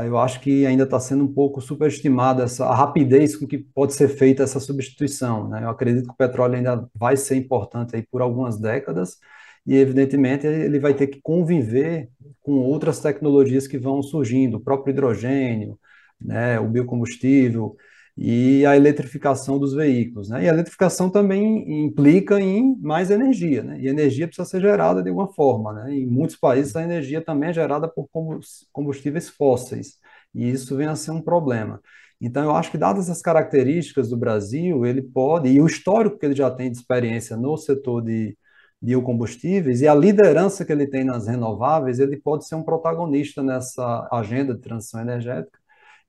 eu acho que ainda está sendo um pouco superestimada essa a rapidez com que pode ser feita essa substituição. Né? Eu acredito que o petróleo ainda vai ser importante aí por algumas décadas e, evidentemente, ele vai ter que conviver com outras tecnologias que vão surgindo, o próprio hidrogênio, né, o biocombustível e a eletrificação dos veículos. Né? E a eletrificação também implica em mais energia, né? e energia precisa ser gerada de alguma forma. Né? Em muitos países, a energia também é gerada por combustíveis fósseis, e isso vem a ser um problema. Então, eu acho que, dadas as características do Brasil, ele pode, e o histórico que ele já tem de experiência no setor de biocombustíveis, e a liderança que ele tem nas renováveis, ele pode ser um protagonista nessa agenda de transição energética,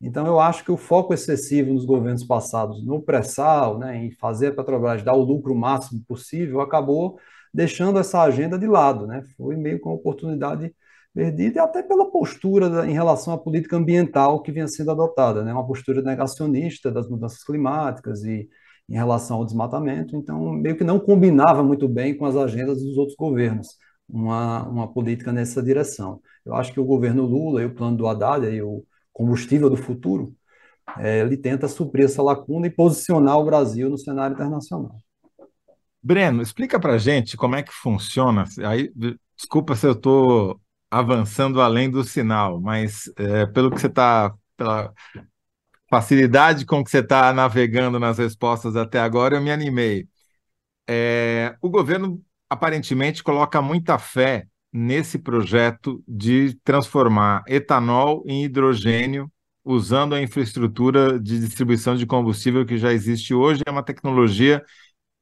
então, eu acho que o foco excessivo nos governos passados no pré-sal, né, em fazer a Petrobras dar o lucro máximo possível, acabou deixando essa agenda de lado. Né? Foi meio com oportunidade perdida, e até pela postura em relação à política ambiental que vinha sendo adotada, né? uma postura negacionista das mudanças climáticas e em relação ao desmatamento. Então, meio que não combinava muito bem com as agendas dos outros governos. Uma, uma política nessa direção. Eu acho que o governo Lula e o plano do Haddad, e o combustível do futuro, é, ele tenta suprir essa lacuna e posicionar o Brasil no cenário internacional.
Breno, explica para gente como é que funciona. Aí, desculpa se eu estou avançando além do sinal, mas é, pelo que você está, pela facilidade com que você está navegando nas respostas até agora, eu me animei. É, o governo aparentemente coloca muita fé nesse projeto de transformar etanol em hidrogênio usando a infraestrutura de distribuição de combustível que já existe hoje. É uma tecnologia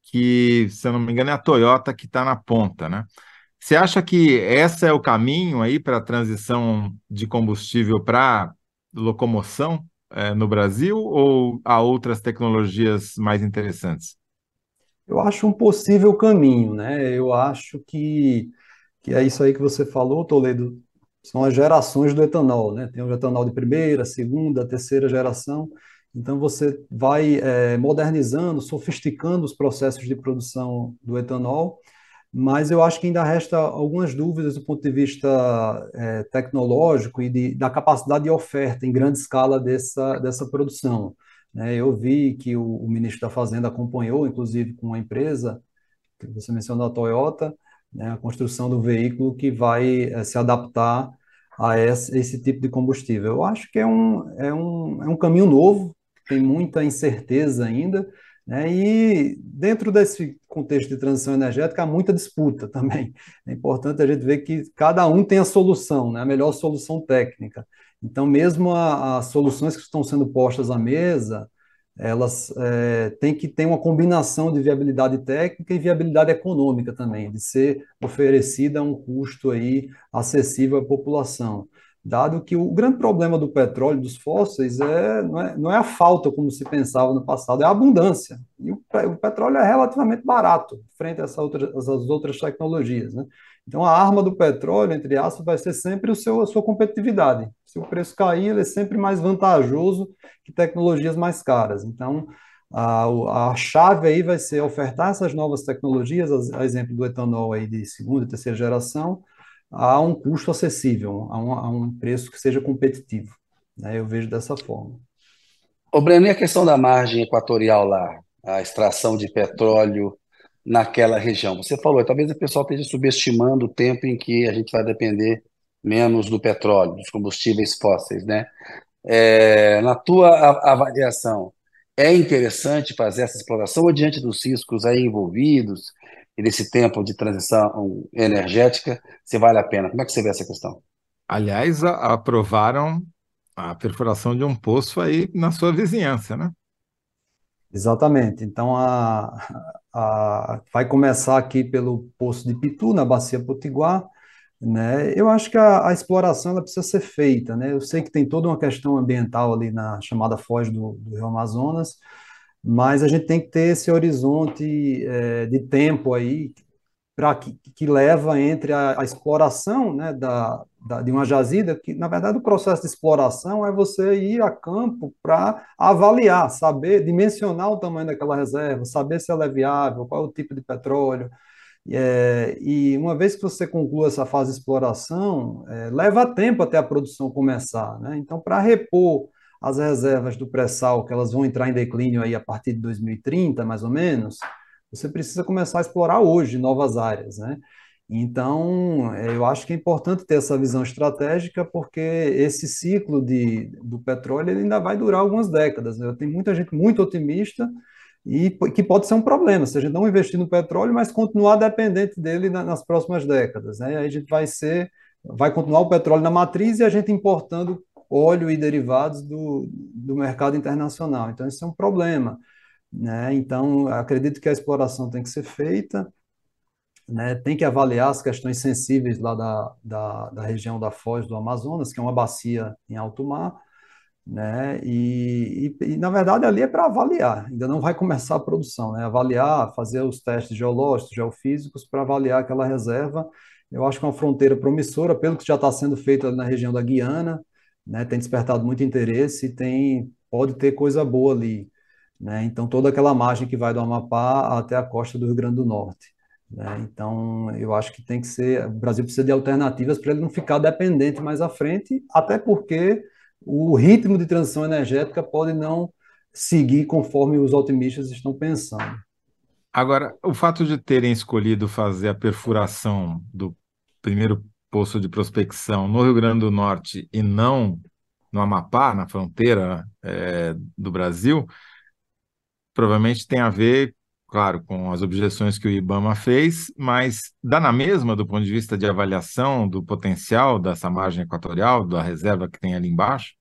que, se eu não me engano, é a Toyota que está na ponta, né? Você acha que esse é o caminho aí para a transição de combustível para locomoção é, no Brasil ou há outras tecnologias mais interessantes?
Eu acho um possível caminho, né? Eu acho que que é isso aí que você falou, Toledo, são as gerações do etanol, né? Tem o etanol de primeira, segunda, terceira geração. Então você vai é, modernizando, sofisticando os processos de produção do etanol, mas eu acho que ainda resta algumas dúvidas do ponto de vista é, tecnológico e de, da capacidade de oferta em grande escala dessa, dessa produção. Né? Eu vi que o, o ministro da Fazenda acompanhou, inclusive, com uma empresa, que você mencionou a Toyota, né, a construção do veículo que vai é, se adaptar a esse, esse, tipo de combustível. Eu acho que é um, é um, é um caminho novo, tem muita incerteza ainda, né, e dentro desse contexto de transição energética há muita disputa também. É importante a gente ver que cada um tem a solução, né, a melhor solução técnica. Então, mesmo as soluções que estão sendo postas à mesa, elas é, têm que ter uma combinação de viabilidade técnica e viabilidade econômica também, de ser oferecida a um custo aí acessível à população. Dado que o grande problema do petróleo, dos fósseis, é, não, é, não é a falta, como se pensava no passado, é a abundância. E o, o petróleo é relativamente barato frente a essa outra, essas outras tecnologias. Né? Então, a arma do petróleo, entre aspas, vai ser sempre o seu, a sua competitividade. O preço cair, ele é sempre mais vantajoso que tecnologias mais caras. Então, a, a chave aí vai ser ofertar essas novas tecnologias, a, a exemplo do etanol aí de segunda e terceira geração, a um custo acessível, a um, a um preço que seja competitivo. Né? Eu vejo dessa forma.
O Breno, e a questão da margem equatorial lá, a extração de petróleo naquela região. Você falou, talvez o pessoal esteja subestimando o tempo em que a gente vai depender menos do petróleo, dos combustíveis fósseis, né? É, na tua avaliação, é interessante fazer essa exploração ou diante dos riscos aí envolvidos e desse tempo de transição energética, se vale a pena? Como é que você vê essa questão?
Aliás, aprovaram a perfuração de um poço aí na sua vizinhança, né?
Exatamente. Então, a, a, vai começar aqui pelo Poço de Pitu, na Bacia Potiguar, né? Eu acho que a, a, exploração ela precisa ser feita, né? Eu sei que tem toda uma questão ambiental ali na chamada foz do, do Rio Amazonas, mas a gente tem que ter esse horizonte é, de tempo aí para que, que leva entre a, a exploração né, da, da, de uma jazida, que na verdade o processo de exploração é você ir a campo para avaliar, saber, dimensionar o tamanho daquela reserva, saber se ela é viável, qual é o tipo de petróleo. É, e uma vez que você conclua essa fase de exploração, é, leva tempo até a produção começar. Né? Então, para repor as reservas do pré-sal, que elas vão entrar em declínio aí a partir de 2030, mais ou menos, você precisa começar a explorar hoje novas áreas, né? Então, é, eu acho que é importante ter essa visão estratégica, porque esse ciclo de, do petróleo ainda vai durar algumas décadas. Né? Tem muita gente muito otimista e que pode ser um problema se a gente não investir no petróleo, mas continuar dependente dele nas próximas décadas. Né? Aí a gente vai ser, vai continuar o petróleo na matriz e a gente importando óleo e derivados do, do mercado internacional. Então, isso é um problema. Né? Então, acredito que a exploração tem que ser feita, né? tem que avaliar as questões sensíveis lá da, da, da, região da Foz do Amazonas, que é uma bacia em alto mar, né? E, e, e na verdade ali é para avaliar, ainda não vai começar a produção, né? Avaliar, fazer os testes geológicos, geofísicos para avaliar aquela reserva. Eu acho que é uma fronteira promissora, pelo que já está sendo feito ali na região da Guiana, né? Tem despertado muito interesse e tem pode ter coisa boa ali. Né? Então, toda aquela margem que vai do Amapá até a costa do Rio Grande do Norte. Né? Então, eu acho que tem que ser. O Brasil precisa de alternativas para ele não ficar dependente mais à frente, até porque o ritmo de transição energética pode não seguir conforme os otimistas estão pensando.
Agora, o fato de terem escolhido fazer a perfuração do primeiro poço de prospecção no Rio Grande do Norte e não no Amapá, na fronteira é, do Brasil, provavelmente tem a ver, claro, com as objeções que o IBAMA fez, mas dá na mesma do ponto de vista de avaliação do potencial dessa margem equatorial, da reserva que tem ali embaixo?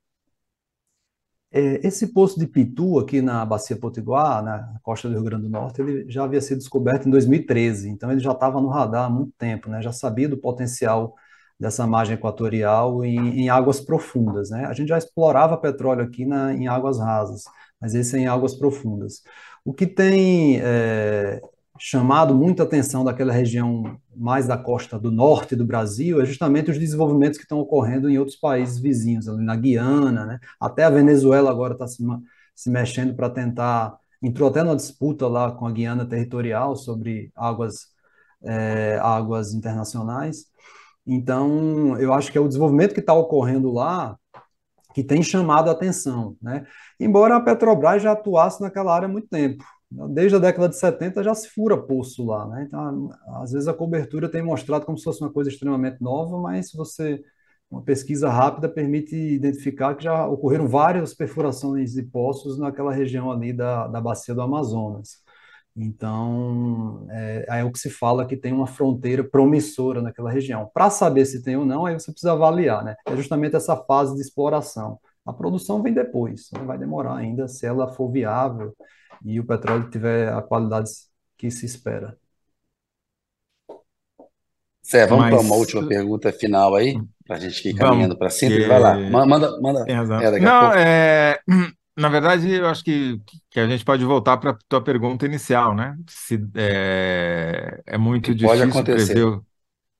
É, esse poço de Pitu, aqui na Bacia Potiguar, na costa do Rio Grande do Norte, ele já havia sido descoberto em 2013, então ele já estava no radar há muito tempo, né? já sabia do potencial dessa margem equatorial em, em águas profundas. Né? A gente já explorava petróleo aqui na, em águas rasas, mas esse é em águas profundas. O que tem é, chamado muita atenção daquela região mais da costa do norte do Brasil é justamente os desenvolvimentos que estão ocorrendo em outros países vizinhos, ali na Guiana, né? até a Venezuela agora está se, se mexendo para tentar, entrou até numa disputa lá com a Guiana territorial sobre águas, é, águas internacionais. Então, eu acho que é o desenvolvimento que está ocorrendo lá que tem chamado a atenção. Né? Embora a Petrobras já atuasse naquela área há muito tempo. Desde a década de 70 já se fura poço lá. Né? Então, às vezes a cobertura tem mostrado como se fosse uma coisa extremamente nova, mas se você uma pesquisa rápida permite identificar que já ocorreram várias perfurações de poços naquela região ali da, da bacia do Amazonas. Então, é, é o que se fala que tem uma fronteira promissora naquela região. Para saber se tem ou não, aí você precisa avaliar, né? É justamente essa fase de exploração. A produção vem depois, né? vai demorar ainda se ela for viável e o petróleo tiver a qualidade que se espera.
Cé, vamos para uma última pergunta final aí, para a gente ir caminhando para cima. Vai lá, manda. manda.
É, Não, é, na verdade, eu acho que, que a gente pode voltar para a tua pergunta inicial, né? Se, é, é muito que difícil prever o,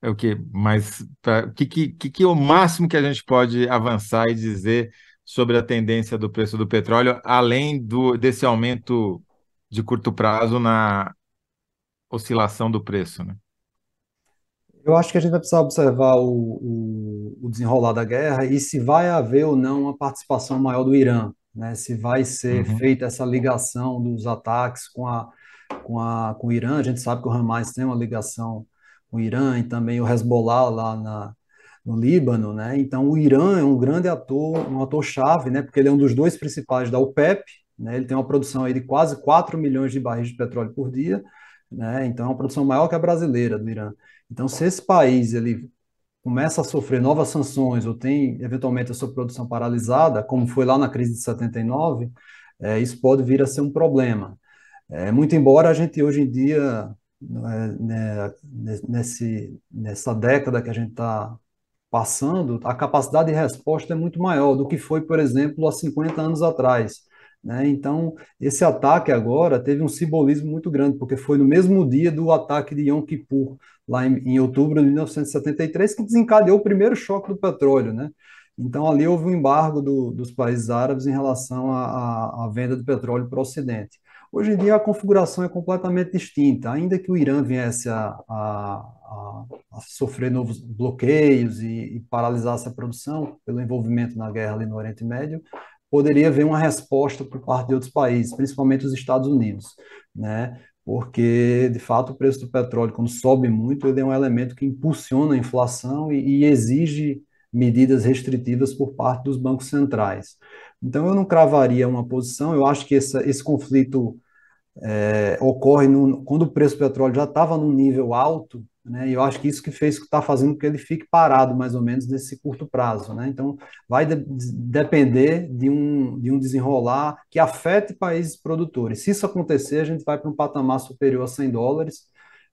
é o que, mas o que, que, que é o máximo que a gente pode avançar e dizer sobre a tendência do preço do petróleo, além do, desse aumento de curto prazo na oscilação do preço, né?
Eu acho que a gente vai precisar observar o, o, o, desenrolar da guerra e se vai haver ou não uma participação maior do Irã, né? Se vai ser uhum. feita essa ligação dos ataques com, a, com, a, com o Irã. A gente sabe que o Hamas tem uma ligação com o Irã e também o Hezbollah lá na, no Líbano, né? Então o Irã é um grande ator, um ator chave, né? Porque ele é um dos dois principais da OPEP, né? Ele tem uma produção aí de quase 4 milhões de barris de petróleo por dia, né? Então é uma produção maior que a brasileira do Irã. Então, se esse país ele começa a sofrer novas sanções ou tem eventualmente a sua produção paralisada, como foi lá na crise de 79, é, isso pode vir a ser um problema. É, muito embora a gente hoje em dia, né, nesse, nessa década que a gente está passando, a capacidade de resposta é muito maior do que foi, por exemplo, há 50 anos atrás. Né? Então, esse ataque agora teve um simbolismo muito grande, porque foi no mesmo dia do ataque de Yom Kippur, lá em, em outubro de 1973, que desencadeou o primeiro choque do petróleo. Né? Então, ali houve um embargo do, dos países árabes em relação à, venda de petróleo para o Ocidente. Hoje em dia, a configuração é completamente distinta. Ainda que o Irã viesse a, a, a sofrer novos bloqueios e, e paralisar essa produção pelo envolvimento na guerra ali no Oriente Médio, poderia haver uma resposta por parte de outros países, principalmente os Estados Unidos, né? Porque, de fato, o preço do petróleo, quando sobe muito, ele é um elemento que impulsiona a inflação e, e exige medidas restritivas por parte dos bancos centrais. Então, eu não cravaria uma posição, eu acho que essa, esse conflito é, ocorre no, quando o preço do petróleo já estava num nível alto, né? E eu acho que isso que fez que está fazendo com que ele fique parado mais ou menos nesse curto prazo, né? Então vai de, depender de um, de um desenrolar que afete países produtores. Se isso acontecer, a gente vai para um patamar superior a 100 dólares,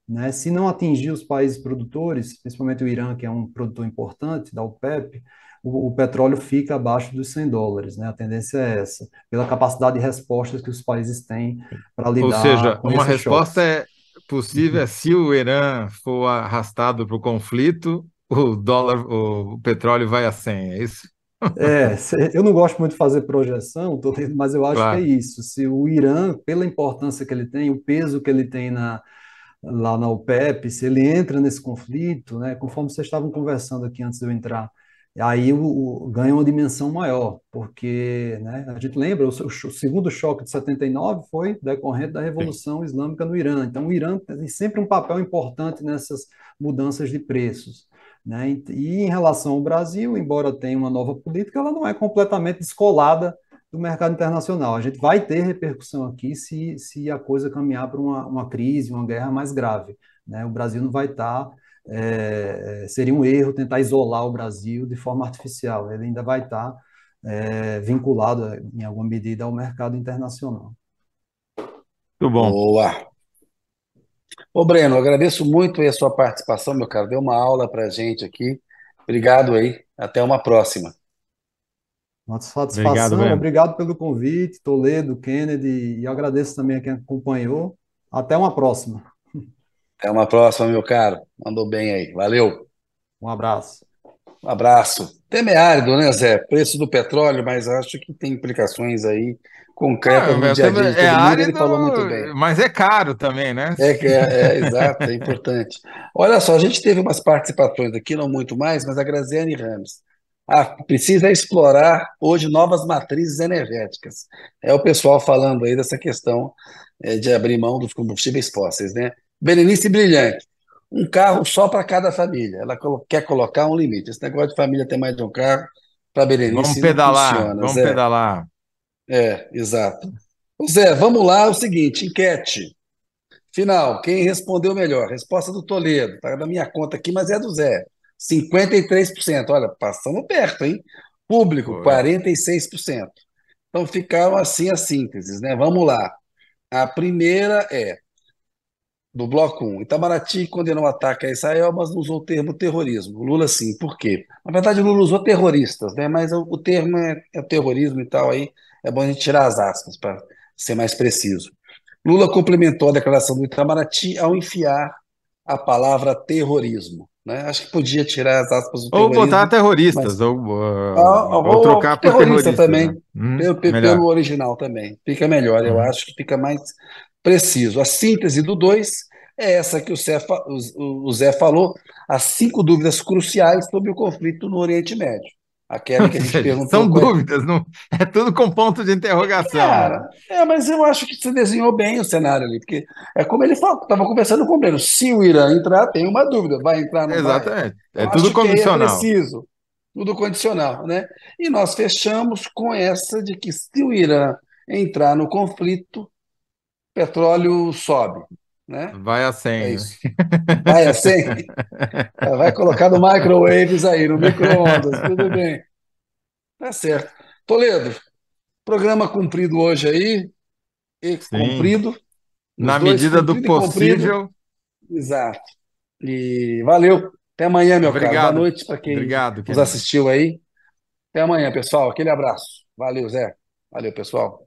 né? Se não atingir os países produtores, principalmente o Irã, que é um produtor importante da OPEP, o, o, petróleo fica abaixo dos 100 dólares, né? A tendência é essa, pela capacidade de respostas que os países têm para lidar
Ou seja, uma resposta é possível é se o Irã for arrastado para o conflito, o dólar, o petróleo vai a 100, é isso?
É, eu não gosto muito de fazer projeção, mas eu acho claro. que é isso. Se o Irã, pela importância que ele tem, o peso que ele tem na, lá na OPEP, se ele entra nesse conflito, né, conforme vocês estavam conversando aqui antes de eu entrar, aí o, o, ganha uma dimensão maior, porque né, a gente lembra, o, o, segundo choque de 79 foi decorrente da Revolução Sim. Islâmica no Irã. Então, o Irã tem sempre um papel importante nessas mudanças de preços. Né? E, em relação ao Brasil, embora tenha uma nova política, ela não é completamente descolada do mercado internacional. A gente vai ter repercussão aqui se, se a coisa caminhar para uma, uma crise, uma guerra mais grave. Né? O Brasil não vai estar tá é, seria um erro tentar isolar o Brasil de forma artificial. Ele ainda vai estar é, vinculado, em alguma medida, ao mercado internacional.
Muito bom. Boa. Ô, Breno, agradeço muito a sua participação, meu caro. Deu uma aula para a gente aqui. Obrigado aí. Até uma próxima.
Uma satisfação. Obrigado, Obrigado pelo convite, Toledo, Kennedy, e agradeço também a quem acompanhou. Até uma próxima.
Até uma próxima, meu caro. Mandou bem aí. Valeu.
Um abraço.
Um abraço. Tema é árido, né, Zé? Preço do petróleo, mas acho que tem implicações aí concretas ah, no dia a dia
é árido, ele falou muito bem. Mas é caro também, né?
É, é, é exato, é importante. Olha só, a gente teve umas participações aqui, não muito mais, mas a Graziane Ramos. Ah, precisa explorar hoje novas matrizes energéticas. É o pessoal falando aí dessa questão é, de abrir mão dos combustíveis fósseis, né? Berenice Brilhante, um carro só para cada família. Ela quer colocar um limite. Esse negócio de família ter mais de um carro, para Berenice
vamos pedalar, funciona, Vamos Zé. pedalar.
É, exato. Zé, vamos lá, é o seguinte, enquete. Final, quem respondeu melhor? Resposta do Toledo, tá na minha conta aqui, mas é do Zé. 53%. Olha, passamos perto, hein? Público, 46%. Então ficaram assim as sínteses, né? Vamos lá. A primeira é do bloco 1. Itamaraty condenou o ataque a Israel, mas não usou o termo terrorismo. Lula sim, por quê? Na verdade, Lula usou terroristas, né? Mas o, o termo é, é terrorismo e tal, aí é bom a gente tirar as aspas para ser mais preciso. Lula complementou a declaração do Itamaraty ao enfiar a palavra terrorismo. Né? Acho que podia tirar as aspas do
Ou botar terroristas, mas... ou, uh, ah, ou, ou, trocar por terrorista
também, né? hum, pelo, pelo, original também. Fica melhor, hum. eu acho que fica mais preciso. A síntese do 2 é essa que o Zé, o, Zé falou, as cinco dúvidas cruciais sobre o conflito no Oriente Médio. Aquela que a gente perguntou.
São dúvidas, é... não é tudo com ponto de interrogação. Cara,
é, mas eu acho que você desenhou bem o cenário ali, porque é como ele falou, estava conversando com o Breno. Se o Irã entrar, tem uma dúvida, vai entrar no
Exatamente. É tudo condicional.
É preciso, tudo condicional, né? E nós fechamos com essa de que se o Irã entrar no conflito, petróleo sobe. Né?
Vai a 100. É
isso. Vai a 100? Vai colocar no microwaves aí, no micro-ondas, tudo bem. Tá certo. Toledo, programa cumprido hoje aí, e Sim. cumprido.
Na medida do possível.
Exato. E valeu. Até amanhã, meu Obrigado. caro. Boa noite para quem Obrigado, nos assistiu aí. Até amanhã, pessoal. Aquele abraço. Valeu, Zé. Valeu, pessoal.